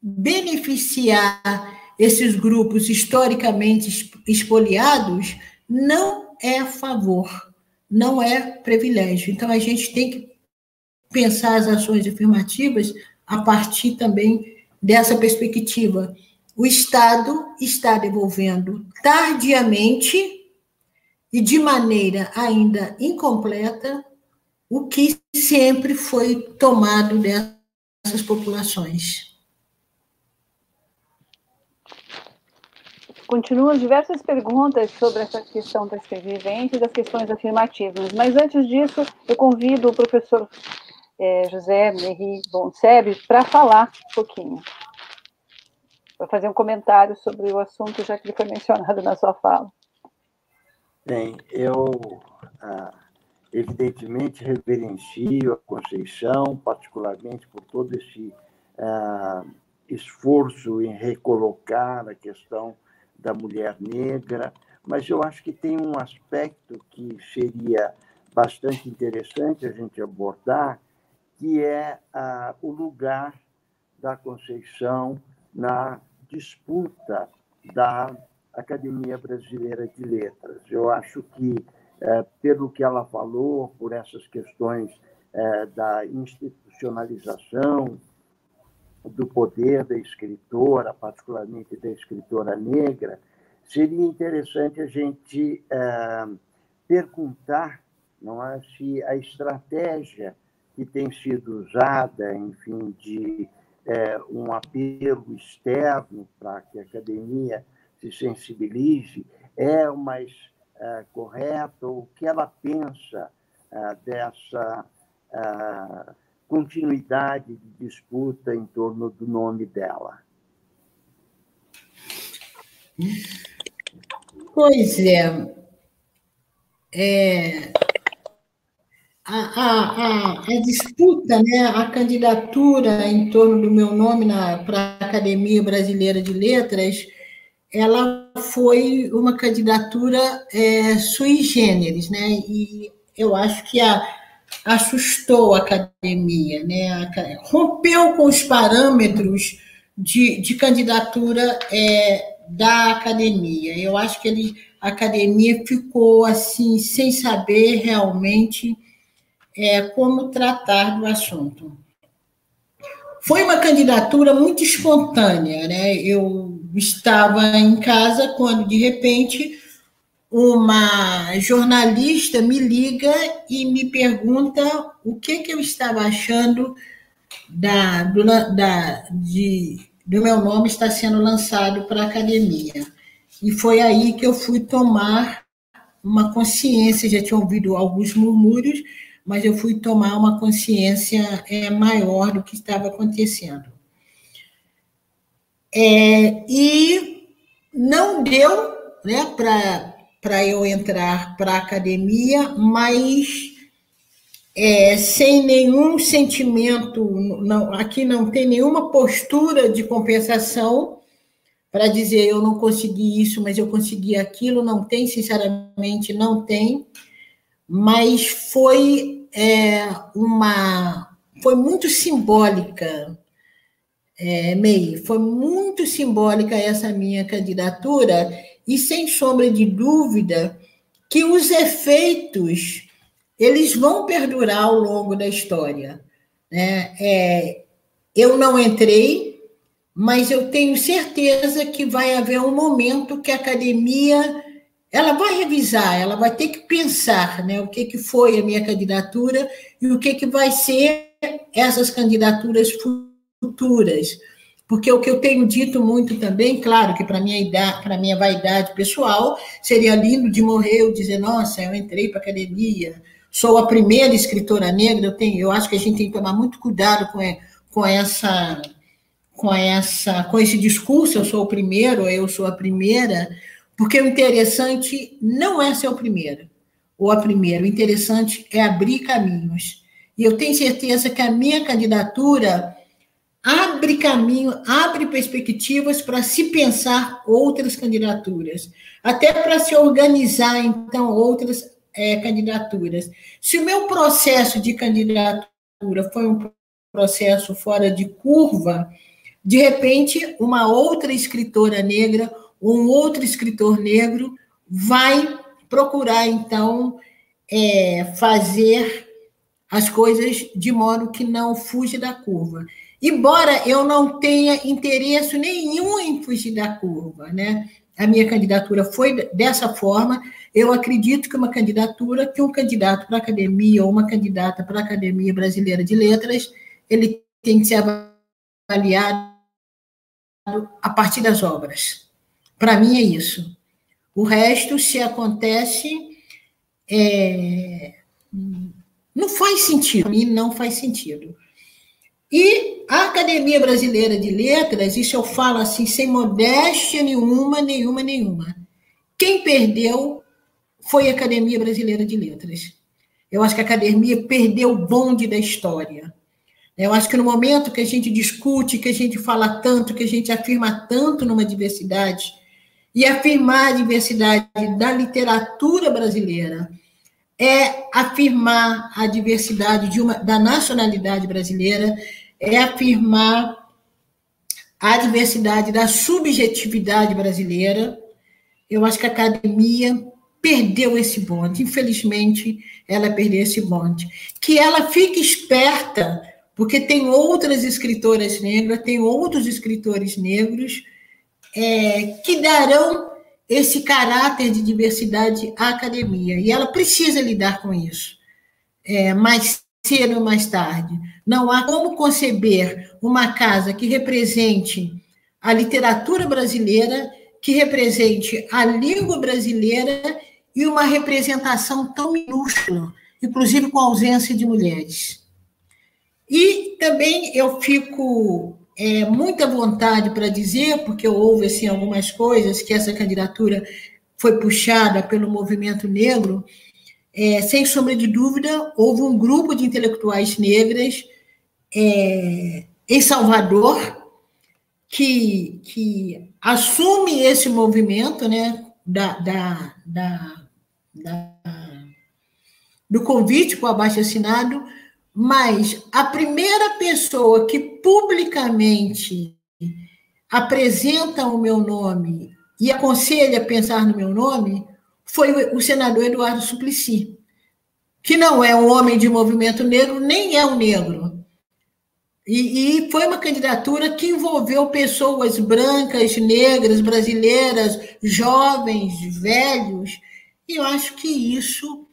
beneficiar esses grupos historicamente expoliados não é a favor, não é privilégio. Então, a gente tem que pensar as ações afirmativas a partir também dessa perspectiva o Estado está devolvendo tardiamente e de maneira ainda incompleta o que sempre foi tomado dessas populações. Continuam diversas perguntas sobre essa questão da escrevivência e das questões afirmativas, mas antes disso, eu convido o professor é, José Merri Bonseb para falar um pouquinho para fazer um comentário sobre o assunto, já que ele foi mencionado na sua fala. Bem, eu ah, evidentemente reverencio a Conceição, particularmente por todo esse ah, esforço em recolocar a questão da mulher negra, mas eu acho que tem um aspecto que seria bastante interessante a gente abordar, que é ah, o lugar da Conceição na disputa da Academia Brasileira de Letras. Eu acho que, é, pelo que ela falou, por essas questões é, da institucionalização do poder da escritora, particularmente da escritora negra, seria interessante a gente é, perguntar não é, se a estratégia que tem sido usada, enfim, de é, um apelo externo para que a academia se sensibilize é o mais é, correto, o que ela pensa é, dessa continuidade de disputa em torno do nome dela. Pois é. é a, a, a, disputa, né, a candidatura em torno do meu nome para a Academia Brasileira de Letras, ela foi uma candidatura é, sui generis, né, e eu acho que a, assustou a academia, né, rompeu com os parâmetros de, de candidatura é, da academia. Eu acho que ele, a academia ficou assim, sem saber realmente é, como tratar do assunto. Foi uma candidatura muito espontânea, né? Eu estava em casa quando, de repente, uma jornalista me liga e me pergunta o que, que eu estava achando da, do, da, de, do meu nome estar sendo lançado para a academia. E foi aí que eu fui tomar uma consciência, já tinha ouvido alguns murmúrios, mas eu fui tomar uma consciência é, maior do que estava acontecendo. É, e não deu né, para eu entrar para a academia, mas é, sem nenhum sentimento, não, aqui não tem nenhuma postura de compensação para dizer eu não consegui isso, mas eu consegui aquilo, não tem, sinceramente, não tem, mas foi é uma foi muito simbólica, é, Mei, foi muito simbólica essa minha candidatura, e sem sombra de dúvida que os efeitos eles vão perdurar ao longo da história. Né? É, eu não entrei, mas eu tenho certeza que vai haver um momento que a academia ela vai revisar, ela vai ter que pensar né, o que, que foi a minha candidatura e o que, que vai ser essas candidaturas futuras. Porque o que eu tenho dito muito também, claro que para minha idade, para minha vaidade pessoal, seria lindo de morrer eu dizer, nossa, eu entrei para a academia, sou a primeira escritora negra, eu tenho, eu acho que a gente tem que tomar muito cuidado com, com essa com essa com esse discurso, eu sou o primeiro, eu sou a primeira, porque o interessante não é ser o primeiro ou a primeira, o interessante é abrir caminhos. E eu tenho certeza que a minha candidatura abre caminho, abre perspectivas para se pensar outras candidaturas, até para se organizar, então, outras é, candidaturas. Se o meu processo de candidatura foi um processo fora de curva, de repente, uma outra escritora negra um outro escritor negro vai procurar, então, é, fazer as coisas de modo que não fuja da curva. Embora eu não tenha interesse nenhum em fugir da curva, né? A minha candidatura foi dessa forma. Eu acredito que uma candidatura, que um candidato para a academia ou uma candidata para a Academia Brasileira de Letras, ele tem que ser avaliado a partir das obras. Para mim é isso. O resto, se acontece, é... não faz sentido. Para mim, não faz sentido. E a Academia Brasileira de Letras, isso eu falo assim, sem modéstia nenhuma, nenhuma, nenhuma. Quem perdeu foi a Academia Brasileira de Letras. Eu acho que a academia perdeu o bonde da história. Eu acho que no momento que a gente discute, que a gente fala tanto, que a gente afirma tanto numa diversidade, e afirmar a diversidade da literatura brasileira, é afirmar a diversidade de uma, da nacionalidade brasileira, é afirmar a diversidade da subjetividade brasileira. Eu acho que a academia perdeu esse bonde, infelizmente, ela perdeu esse bonde. Que ela fique esperta, porque tem outras escritoras negras, tem outros escritores negros é, que darão esse caráter de diversidade à academia, e ela precisa lidar com isso, é, mais cedo ou mais tarde. Não há como conceber uma casa que represente a literatura brasileira, que represente a língua brasileira e uma representação tão minúscula, inclusive com ausência de mulheres. E também eu fico é, muita vontade para dizer, porque houve assim, algumas coisas que essa candidatura foi puxada pelo movimento negro, é, sem sombra de dúvida, houve um grupo de intelectuais negras é, em Salvador que, que assume esse movimento né, da, da, da, da do convite para o abaixo assinado, mas a primeira pessoa que publicamente apresenta o meu nome e aconselha a pensar no meu nome foi o senador Eduardo Suplicy, que não é um homem de movimento negro, nem é um negro. E, e, foi uma candidatura que envolveu pessoas brancas, negras, brasileiras, jovens, velhos, e eu acho que isso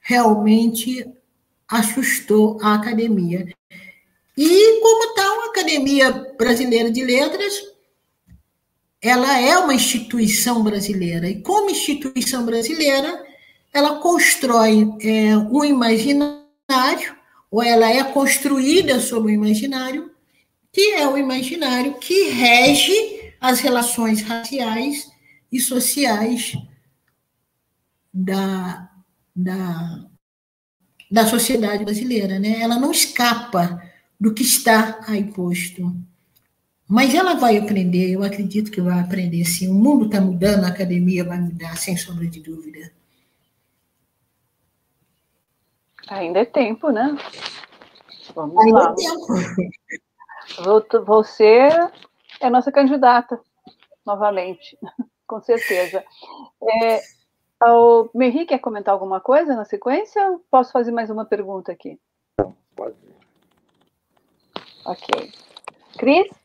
realmente assustou a academia. E, como tal, a Academia Brasileira de Letras ela é uma instituição brasileira. E, como instituição brasileira, ela constrói é, um imaginário, ou ela é construída sobre o imaginário, que é o imaginário que rege as relações raciais e sociais da, da, da sociedade brasileira. Né? Ela não escapa do que está aí posto. Mas ela vai aprender, eu acredito que vai aprender sim. O mundo está mudando, a academia vai mudar, sem sombra de dúvida. Ainda é tempo, né? Vamos Ainda lá. É tempo. Você é nossa candidata, novamente, com certeza. É, o Merri quer comentar alguma coisa na sequência? Posso fazer mais uma pergunta aqui? Pode. Ok. Cris?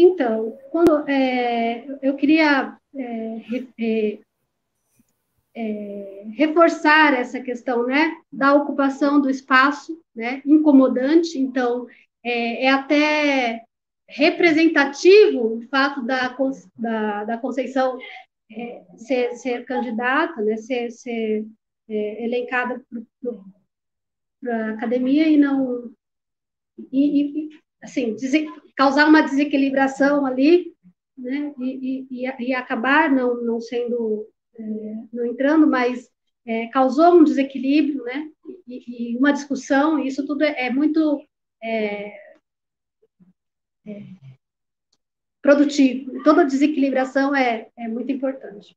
Então, quando é, eu queria é, é, é, reforçar essa questão, né, da ocupação do espaço, né, incomodante. Então, é, é até representativo o fato da, da, da Conceição é, ser, ser candidata, né, ser, ser elencada para a academia e não e, e, assim, causar uma desequilibração ali, né, e, e, e acabar não, não sendo, é, não entrando, mas é, causou um desequilíbrio, né, e, e, uma discussão, e isso tudo é, é muito é, é, produtivo. Toda desequilibração é, é muito importante.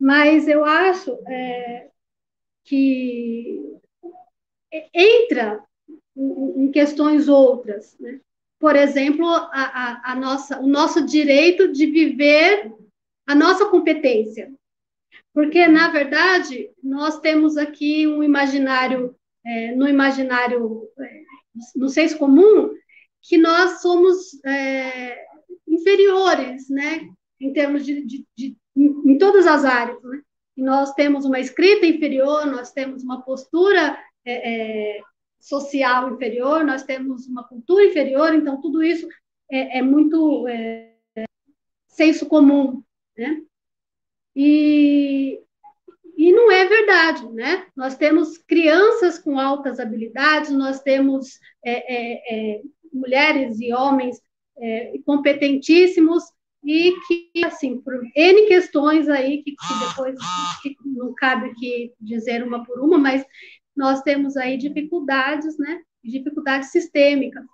Mas eu acho é, que entra em questões outras, né? Por exemplo, a, a, a, nossa, o nosso direito de viver a nossa competência. Porque, na verdade, nós temos aqui um imaginário, é, no imaginário, é, no senso comum, que nós somos é, inferiores, né? Em termos de, de, de em, em, todas as áreas, né? Nós temos uma escrita inferior, nós temos uma postura é, é social inferior, nós temos uma cultura inferior, então tudo isso é, é muito é, senso comum, né? E, e não é verdade, né? Nós temos crianças com altas habilidades, nós temos é, é, é mulheres e homens é, competentíssimos e que, assim, por N questões aí, que, que depois que não cabe aqui dizer uma por uma, mas nós temos aí dificuldades, né? Dificuldades sistêmicas.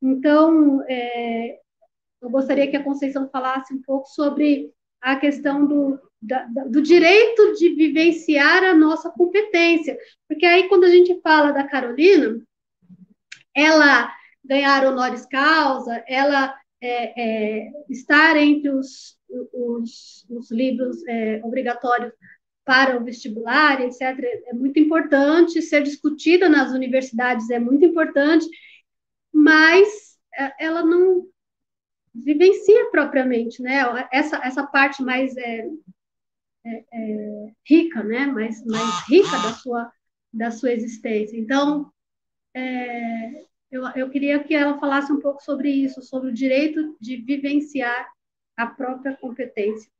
Então, é, eu gostaria que a Conceição falasse um pouco sobre a questão do, da, do direito de vivenciar a nossa competência. Porque aí, quando a gente fala da Carolina, ela ganhar honoris causa, ela é, é, estar entre os, os, os livros é, obrigatórios para o vestibular, etc., é muito importante, ser discutida nas universidades é muito importante, mas é, ela não vivencia propriamente, né? Essa, essa parte mais é, é, é, rica, né? Mais, mais rica da sua, da sua existência. Então, é, eu, eu queria que ela falasse um pouco sobre isso, sobre o direito de vivenciar a própria competência.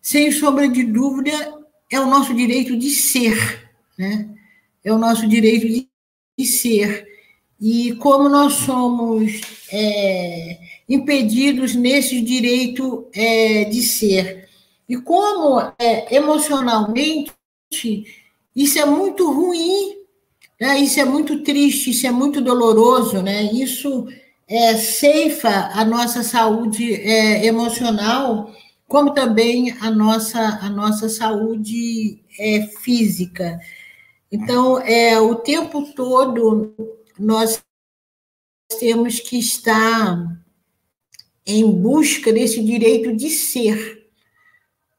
Sem sombra de dúvida, é o nosso direito de ser, né? É o nosso direito de, ser. E como nós somos é, impedidos nesse direito é, de ser. E como é, emocionalmente isso é muito ruim, né? isso é muito triste, isso é muito doloroso, né? isso é, ceifa a nossa saúde é, emocional, como também a nossa, a nossa saúde é, física. Então, é, o tempo todo nós temos que estar em busca desse direito de ser.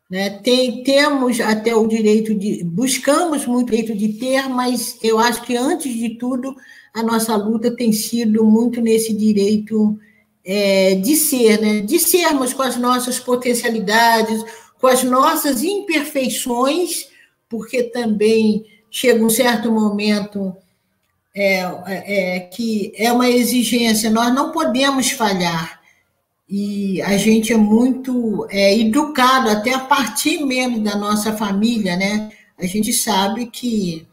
Né? Tem, temos até o direito de. Buscamos muito direito de ter, mas eu acho que, antes de tudo, a nossa luta tem sido muito nesse direito é, de ser, né? de sermos com as nossas potencialidades, com as nossas imperfeições, porque também chega um certo momento é, é, que é uma exigência, nós não podemos falhar. E a gente é muito é, educado, até a partir mesmo da nossa família, né? A gente sabe que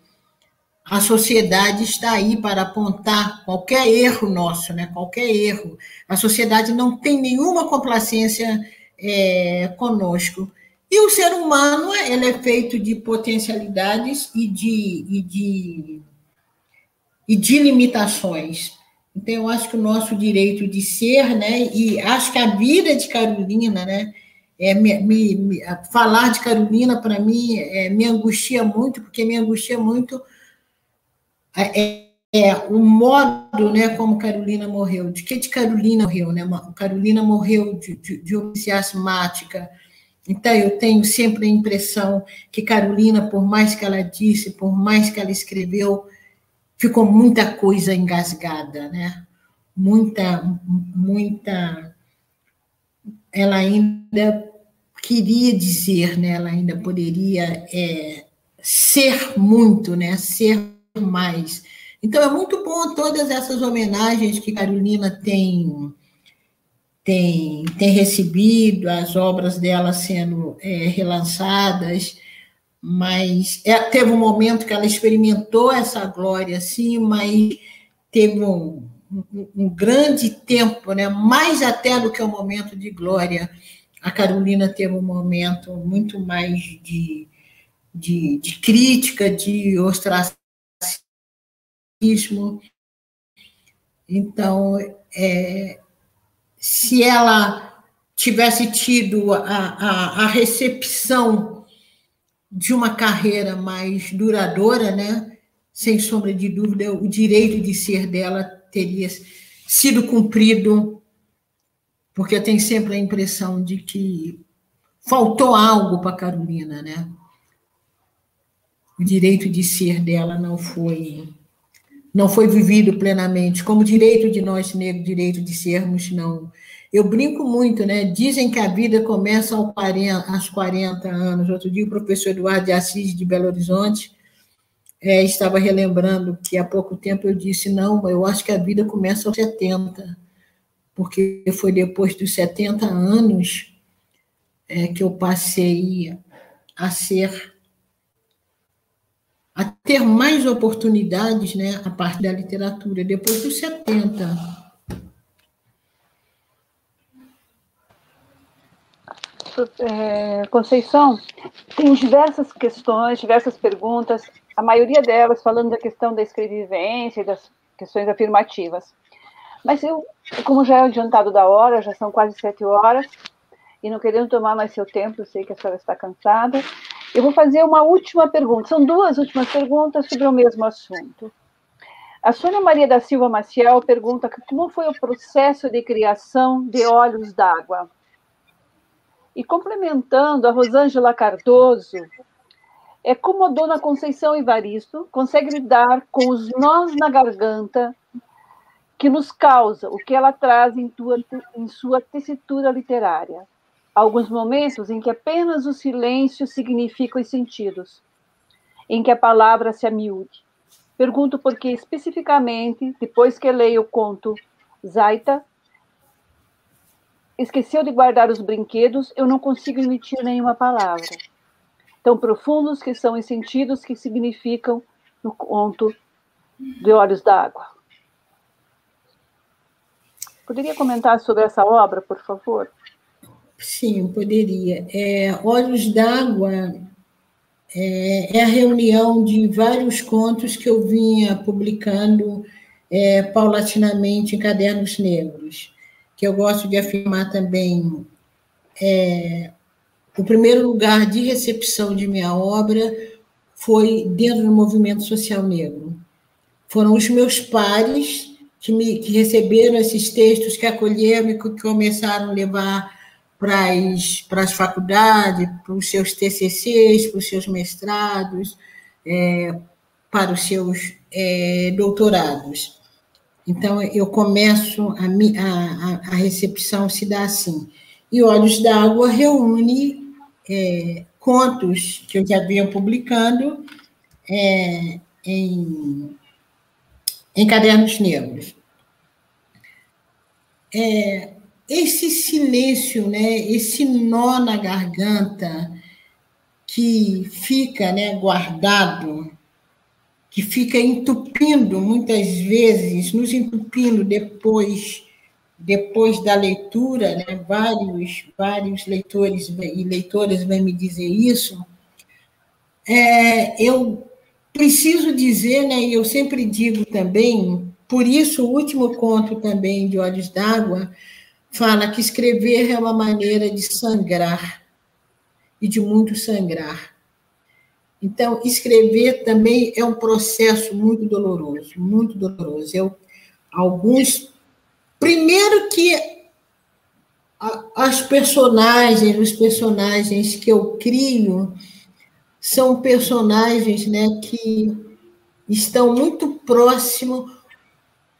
a sociedade está aí para apontar qualquer erro nosso, né? Qualquer erro. A sociedade não tem nenhuma complacência é, conosco. E o ser humano ele é feito de potencialidades e de, e de, e de limitações. Então, eu acho que o nosso direito de ser, né, e acho que a vida de Carolina, né, é, me, me, falar de Carolina, para mim, é, me angustia muito, porque me angustia muito é, é, o modo né, como Carolina morreu. De que de Carolina morreu? Né? Carolina morreu de, de, de asmática, então, eu tenho sempre a impressão que Carolina, por mais que ela disse, por mais que ela escreveu, ficou muita coisa engasgada, né? Muita, muita. Ela ainda queria dizer, né? Ela ainda poderia é, ser muito, né? Ser mais. Então, é muito bom todas essas homenagens que Carolina tem tem, tem recebido, as obras dela sendo é, relançadas, mas é, teve um momento que ela experimentou essa glória, sim, mas teve um, um, um, grande tempo, né? mais até do que o momento de glória. A Carolina teve um momento muito mais de, de, de crítica, de ostracismo. Então, é, se ela tivesse tido a, a, a recepção de uma carreira mais duradoura, né? sem sombra de dúvida, o direito de ser dela teria sido cumprido, porque eu tenho sempre a impressão de que faltou algo para Carolina, né? O direito de ser dela não foi não foi vivido plenamente, como direito de nós negros, direito de sermos, não. Eu brinco muito, né? Dizem que a vida começa aos 40, aos 40 anos. Outro dia, o professor Eduardo de Assis, de Belo Horizonte, é, estava relembrando que há pouco tempo eu disse: não, eu acho que a vida começa aos 70, porque foi depois dos 70 anos é, que eu passei a ser a ter mais oportunidades né, a partir da literatura, depois dos 70. É, Conceição, tem diversas questões, diversas perguntas. a maioria delas falando da questão da escrevivência e das questões afirmativas. Mas eu, como já é adiantado da hora, já são quase sete horas, e não querendo tomar mais seu tempo, eu sei que a senhora está cansada, eu vou fazer uma última pergunta. São duas últimas perguntas sobre o mesmo assunto. A Sônia Maria da Silva Maciel pergunta como foi o processo de criação de Olhos d'Água. E complementando, a Rosângela Cardoso é como a dona Conceição Evaristo consegue lidar com os nós na garganta que nos causa o que ela traz em, tua, em sua tessitura literária. Alguns momentos em que apenas o silêncio significa os sentidos, em que a palavra se amiúde. Pergunto porque, especificamente, depois que leio o conto Zaita, esqueceu de guardar os brinquedos, eu não consigo emitir nenhuma palavra. Tão profundos que são os sentidos que significam no conto de Olhos d'Água. Poderia comentar sobre essa obra, por favor? Sim, poderia. É, Olhos d'Água é, é, a reunião de vários contos que eu vinha publicando é, paulatinamente em Cadernos Negros, que eu gosto de afirmar também é, o primeiro lugar de recepção de minha obra foi dentro do movimento social negro. Foram os meus pares que, me, que receberam esses textos, que acolheram e que começaram a levar para as, faculdades, para os seus TCCs, para os seus mestrados, é, para os seus é, doutorados. Então, eu começo, a, a, a recepção se dá assim. E Olhos d'Água reúne é, contos que eu já vinha publicando é, em, em cadernos negros. É, esse silêncio, né, esse nó na garganta que fica né, guardado, que fica entupindo muitas vezes, nos entupindo depois depois da leitura, né, vários vários leitores e leitoras vão me dizer isso. É, eu preciso dizer, né, e eu sempre digo também, por isso o último conto também de Olhos d'Água fala que escrever é uma maneira de sangrar e de muito sangrar. Então, escrever também é um processo muito doloroso, muito doloroso. Eu, alguns. Primeiro que as personagens, os personagens que eu crio, são personagens né, que estão muito próximos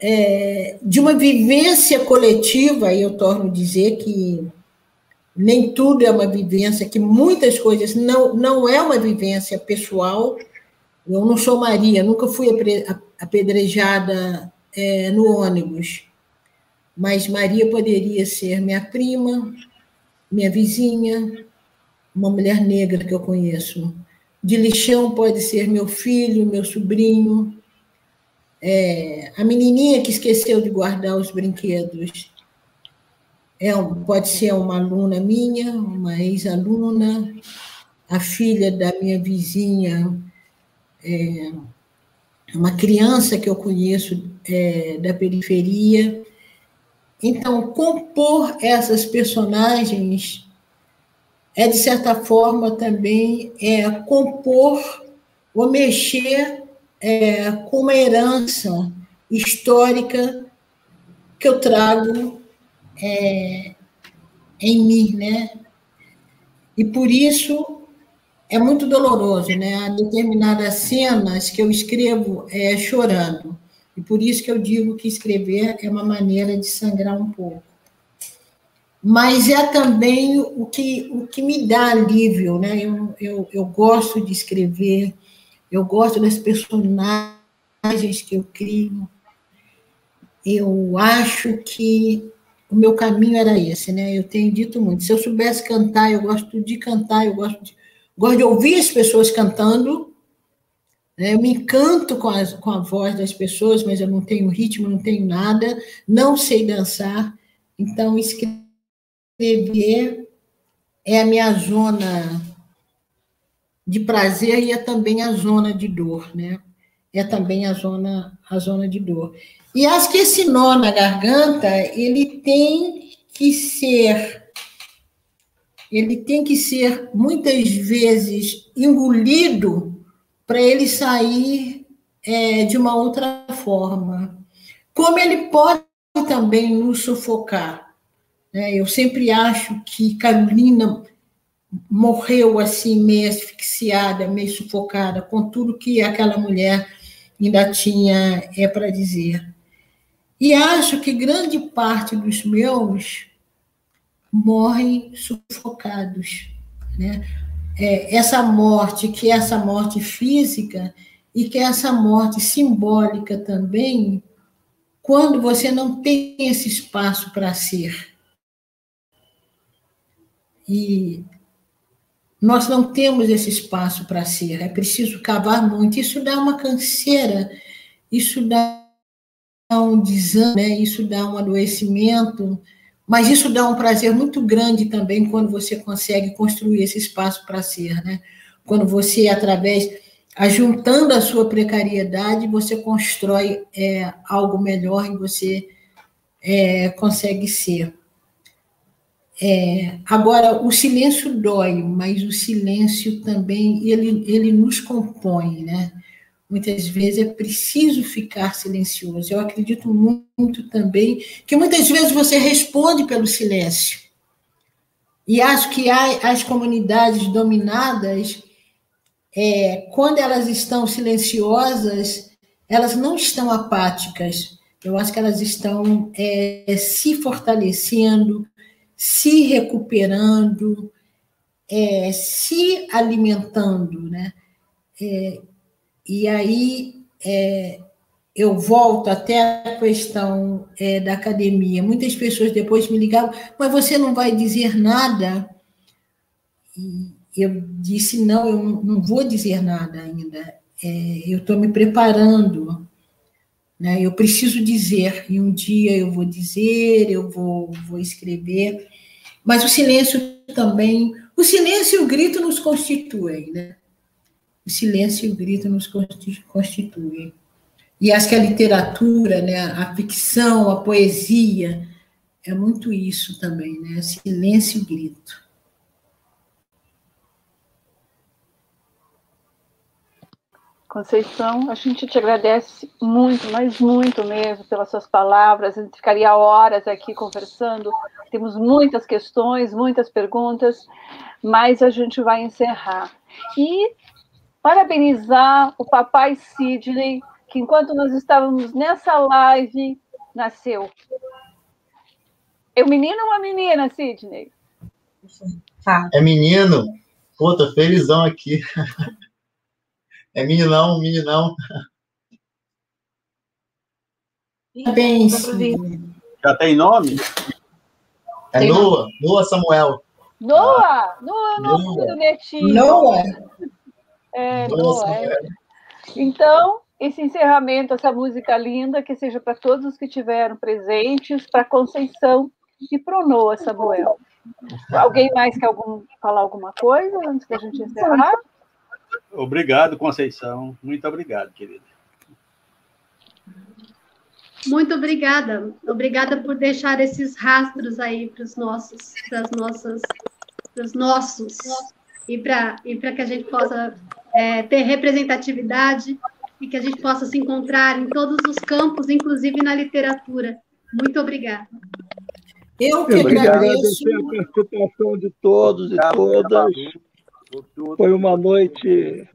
é, de uma vivência coletiva, e eu torno a dizer que nem tudo é uma vivência, que muitas coisas não, não é uma vivência pessoal. Eu não sou Maria, nunca fui apedrejada é, no ônibus, mas Maria poderia ser minha prima, minha vizinha, uma mulher negra que eu conheço. De lixão pode ser meu filho, meu sobrinho, é, a menininha que esqueceu de guardar os brinquedos é, pode ser uma aluna minha, uma ex-aluna, a filha da minha vizinha, é, uma criança que eu conheço é, da periferia. Então, compor essas personagens é, de certa forma, também é compor ou mexer é, com uma herança histórica que eu trago é, em mim, né? E por isso é muito doloroso, né? Há determinadas cenas que eu escrevo é, chorando. E por isso que eu digo que escrever é uma maneira de sangrar um pouco. Mas é também o que, o que me dá alívio, né? Eu, eu, eu gosto de escrever, eu gosto das personagens que eu crio. Eu acho que o meu caminho era esse, né? Eu tenho dito muito. Se eu soubesse cantar, eu gosto de cantar, eu gosto de, gosto de ouvir as pessoas cantando. Né? Eu me encanto com, as, com a voz das pessoas, mas eu não tenho ritmo, não tenho nada, não sei dançar. Então, escrever é a minha zona de prazer e é também a zona de dor, né? É também a zona, a zona de dor. E acho que esse nó na garganta, ele tem que ser ele tem que ser muitas vezes engolido para ele sair é, de uma outra forma. Como ele pode também nos sufocar. Né? Eu sempre acho que Carolina morreu assim, meio asfixiada, meio sufocada, com tudo que aquela mulher ainda tinha é para dizer. E acho que grande parte dos meus morrem sufocados. Né? É, essa morte, que é essa morte física, e que é essa morte simbólica também, quando você não tem esse espaço para ser. E nós não temos esse espaço para ser, é preciso cavar muito. Isso dá uma canseira, isso dá um desânimo, né? isso dá um adoecimento mas isso dá um prazer muito grande também quando você consegue construir esse espaço para ser, né? Quando você, através, ajuntando a sua precariedade, você constrói é, algo melhor e você é, consegue ser. É, agora, o silêncio dói, mas o silêncio também ele, ele nos compõe, né? Muitas vezes é preciso ficar silencioso. Eu acredito muito também que muitas vezes você responde pelo silêncio. E acho que as comunidades dominadas, é, quando elas estão silenciosas, elas não estão apáticas. Eu acho que elas estão é, se fortalecendo, se recuperando, é, se alimentando, né? É, e aí é, eu volto até a questão é, da academia. Muitas pessoas depois me ligavam, mas você não vai dizer nada? E eu disse, não, eu não vou dizer nada ainda. É, eu estou me preparando. Né? Eu preciso dizer, e um dia eu vou dizer, eu vou, vou escrever. Mas o silêncio também, o silêncio e o grito nos constituem, né? o silêncio e o grito nos constituem. E acho que a literatura, né, a ficção, a poesia, é muito isso também, né? Silêncio e grito. Conceição, a gente te agradece muito, mas muito mesmo pelas suas palavras. A gente ficaria horas aqui conversando. Temos muitas questões, muitas perguntas, mas a gente vai encerrar. E parabenizar o papai Sidney, que enquanto nós estávamos nessa live, nasceu. É um menino ou uma menina, Sidney? É menino. Puta, felizão aqui. É meninão, meninão. Parabéns. Já tem nome? É Noah, Noah Samuel. Noah! Noah é o nome do netinho. Noah! É, é. Então, esse encerramento, essa música linda, que seja para todos os que estiveram presentes, para Conceição e para o Noah Samuel. Alguém mais quer algum, falar alguma coisa antes da gente encerrar? Obrigado, Conceição. Muito obrigado, querida. Muito obrigada. Obrigada por deixar esses rastros aí para os nossos, para as nossas, para os nossos, e para e que a gente possa é, ter representatividade e que a gente possa se encontrar em todos os campos, inclusive na literatura. Muito obrigada. Eu que agradeço. a participação de todos e todas. Foi uma noite,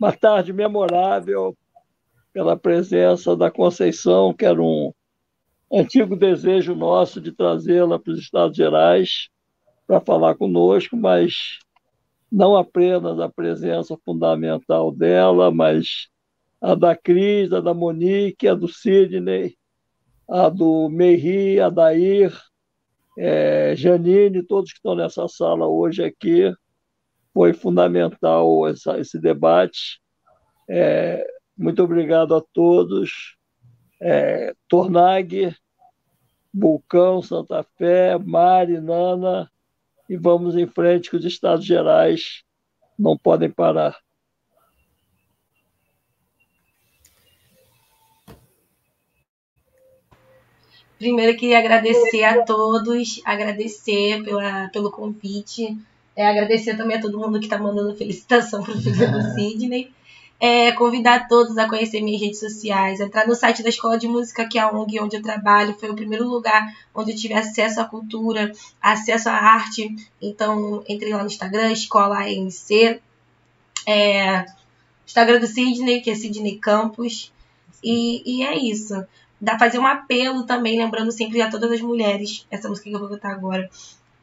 uma tarde memorável pela presença da Conceição, que era um antigo desejo nosso de trazê-la para os Estados Gerais para falar conosco, mas não apenas a presença fundamental dela, mas a da Cris, a da Monique, a do Sidney, a do Meiri, a da Ir, é, Janine, todos que estão nessa sala hoje aqui. Foi fundamental essa, esse debate. É, muito obrigado a todos. É, Tornag, Bulcão, Santa Fé, Mari, Nana, e vamos em frente com os Estados Gerais não podem parar. Primeiro, queria agradecer a todos, agradecer pela, pelo convite, é, agradecer também a todo mundo que está mandando felicitação para o filho do Sidney. É, convidar todos a conhecer minhas redes sociais, entrar no site da Escola de Música, que é a ONG onde eu trabalho, foi o primeiro lugar onde eu tive acesso à cultura, acesso à arte. Então, entrei lá no Instagram, Escola ANC, é, Instagram do Sidney, que é Sidney Campos, e, e é isso dá fazer um apelo também, lembrando sempre a todas as mulheres. Essa música que eu vou cantar agora,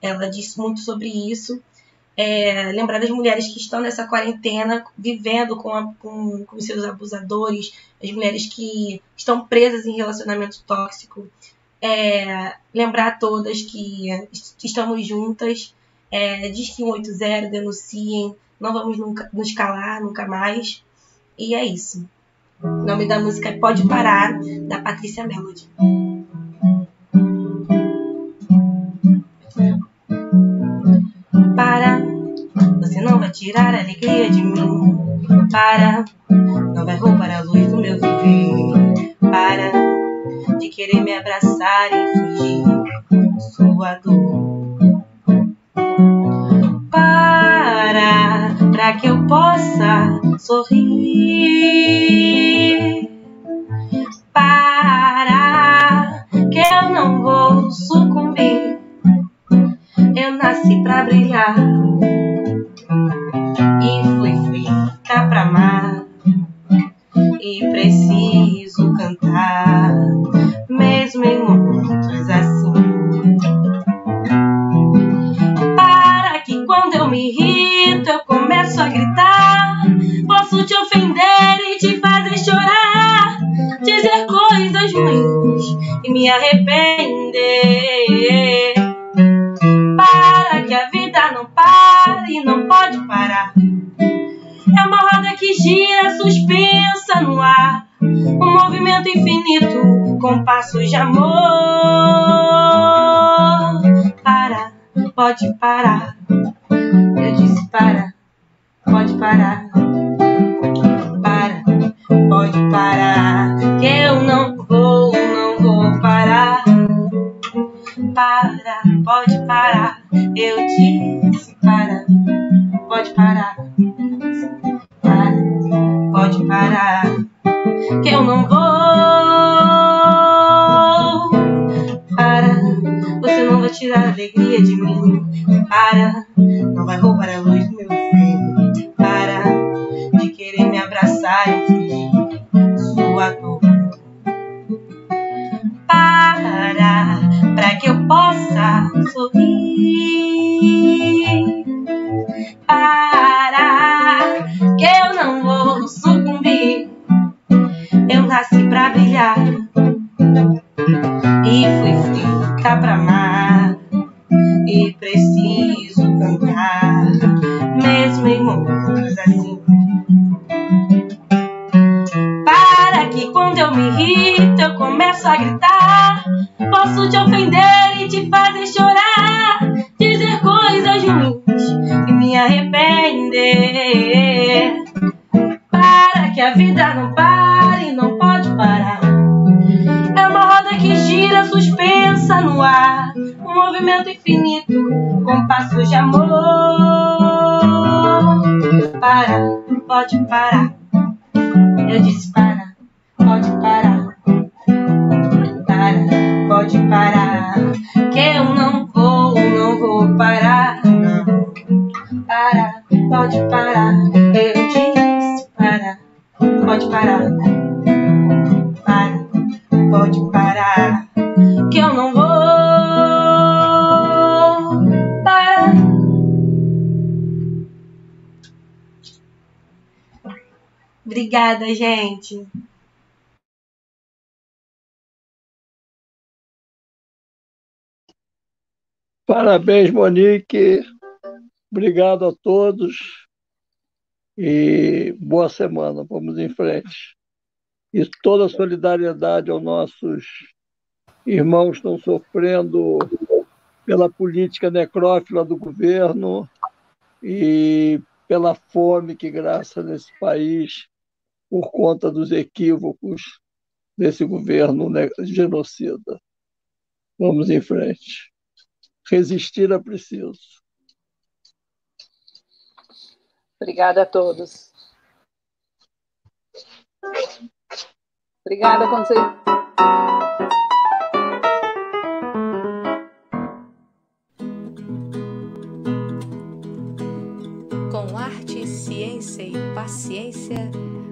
ela diz muito sobre isso. É, lembrar das mulheres que estão nessa quarentena, vivendo com, a, com, com seus abusadores, as mulheres que estão presas em relacionamento tóxico. É, lembrar todas que, que estamos juntas. É, diz que 180, denunciem, não vamos nunca, nos calar nunca mais. E é isso. O nome da música é Pode Parar, da Patrícia Melody. Para, você não vai tirar a alegria de mim. Para, não vai roubar a luz do meu viver. Para, de querer me abraçar e fugir sua dor. Para, para que eu possa sorrir parar, que eu não vou sucumbir. Eu nasci pra brilhar e fui feita pra amar. E preciso cantar, mesmo em momentos assim. Para que quando eu me irrito, eu começo a gritar. Posso te ofender e te fazer chorar, dizer coisas ruins e me arrepender. Gira suspensa no ar. Um movimento infinito com passos de amor. Para, pode parar. Eu disse para, pode parar. Para, pode parar. Que eu não vou, não vou parar. Para, pode parar. Eu disse para, pode parar. Para, pode parar. Que eu não vou. Para, você não vai tirar a alegria de mim. Para, não vai roubar a luz do meu filho. Para de querer me abraçar e sua dor. Para, para que eu possa sorrir. Para, que eu não vou sucumbir. Eu nasci pra brilhar e fui feita pra amar. E preciso cantar, mesmo em momentos assim. Para que quando eu me irrito, eu começo a gritar. Posso te ofender e te fazer chorar, coisas ruins e me arrepender. Para que a vida não pare, não pode parar. É uma roda que gira suspensa no ar, um movimento infinito com passos de amor. Para, pode parar. Eu disse para, pode parar. Para, pode parar. Pode parar. Eu disse para, pode parar. Para, pode parar. Que eu não vou parar. Obrigada, gente. Parabéns, Monique. Obrigado a todos. E boa semana. Vamos em frente. E toda a solidariedade aos nossos irmãos que estão sofrendo pela política necrófila do governo e pela fome que graça nesse país por conta dos equívocos desse governo genocida. Vamos em frente. Resistir é preciso. Obrigada a todos. Obrigada, Conselho. Com arte, ciência e paciência,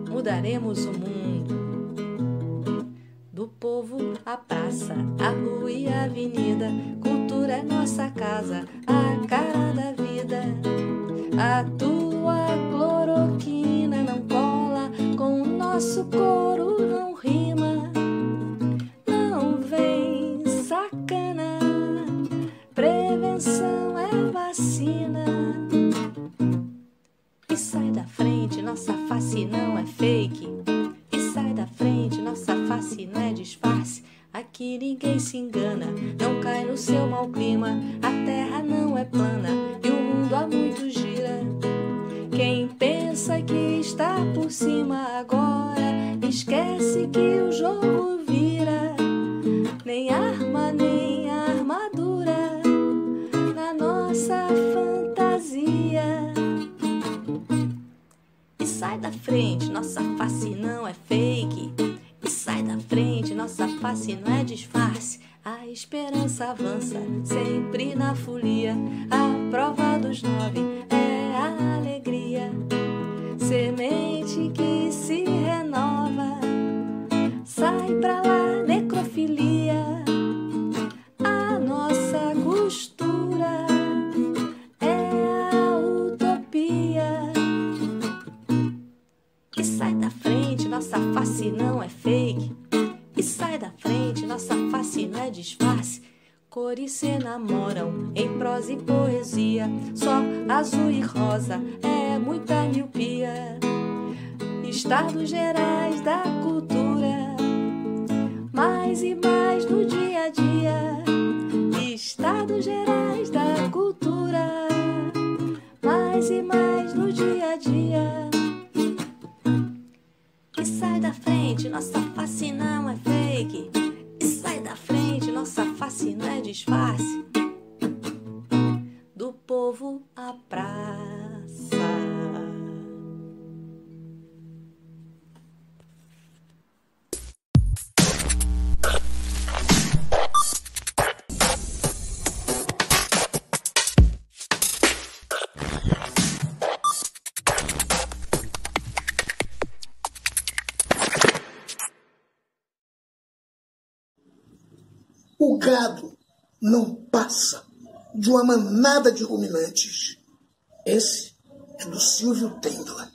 mudaremos o mundo. Do povo à praça, a rua e a avenida, cultura é nossa casa, a cara da vida. A tua com o nosso couro, não rima. Não vem sacana, prevenção é vacina. E sai da frente, nossa face não é fake. E sai da frente, nossa face não é disfarce. Aqui ninguém se engana, não cai no seu mau clima. A terra não é plana e o mundo há muito gira. Quem pensa que está por cima agora, esquece que o jogo vira. Nem arma, nem armadura na nossa fantasia. E sai da frente, nossa face não é fake. E sai da frente, nossa face não é disfarce. A esperança avança, sempre na folia. A prova dos nove é a alegria. Semente que se renova, sai pra lá, necrofilia. A nossa costura é a utopia. E sai da frente, nossa face não é fake. Sai da frente, nossa face não é disfarce. Cores se enamoram em prosa e poesia. Só azul e rosa é muita miopia. Estados gerais da cultura, mais e mais no dia a dia. Estados gerais da cultura, mais e mais no dia a dia. Sai da frente, nossa face não é fake. E sai da frente, nossa face não é disfarce. Do povo à praça. O gado não passa de uma manada de ruminantes. Esse é do Silvio Tendler.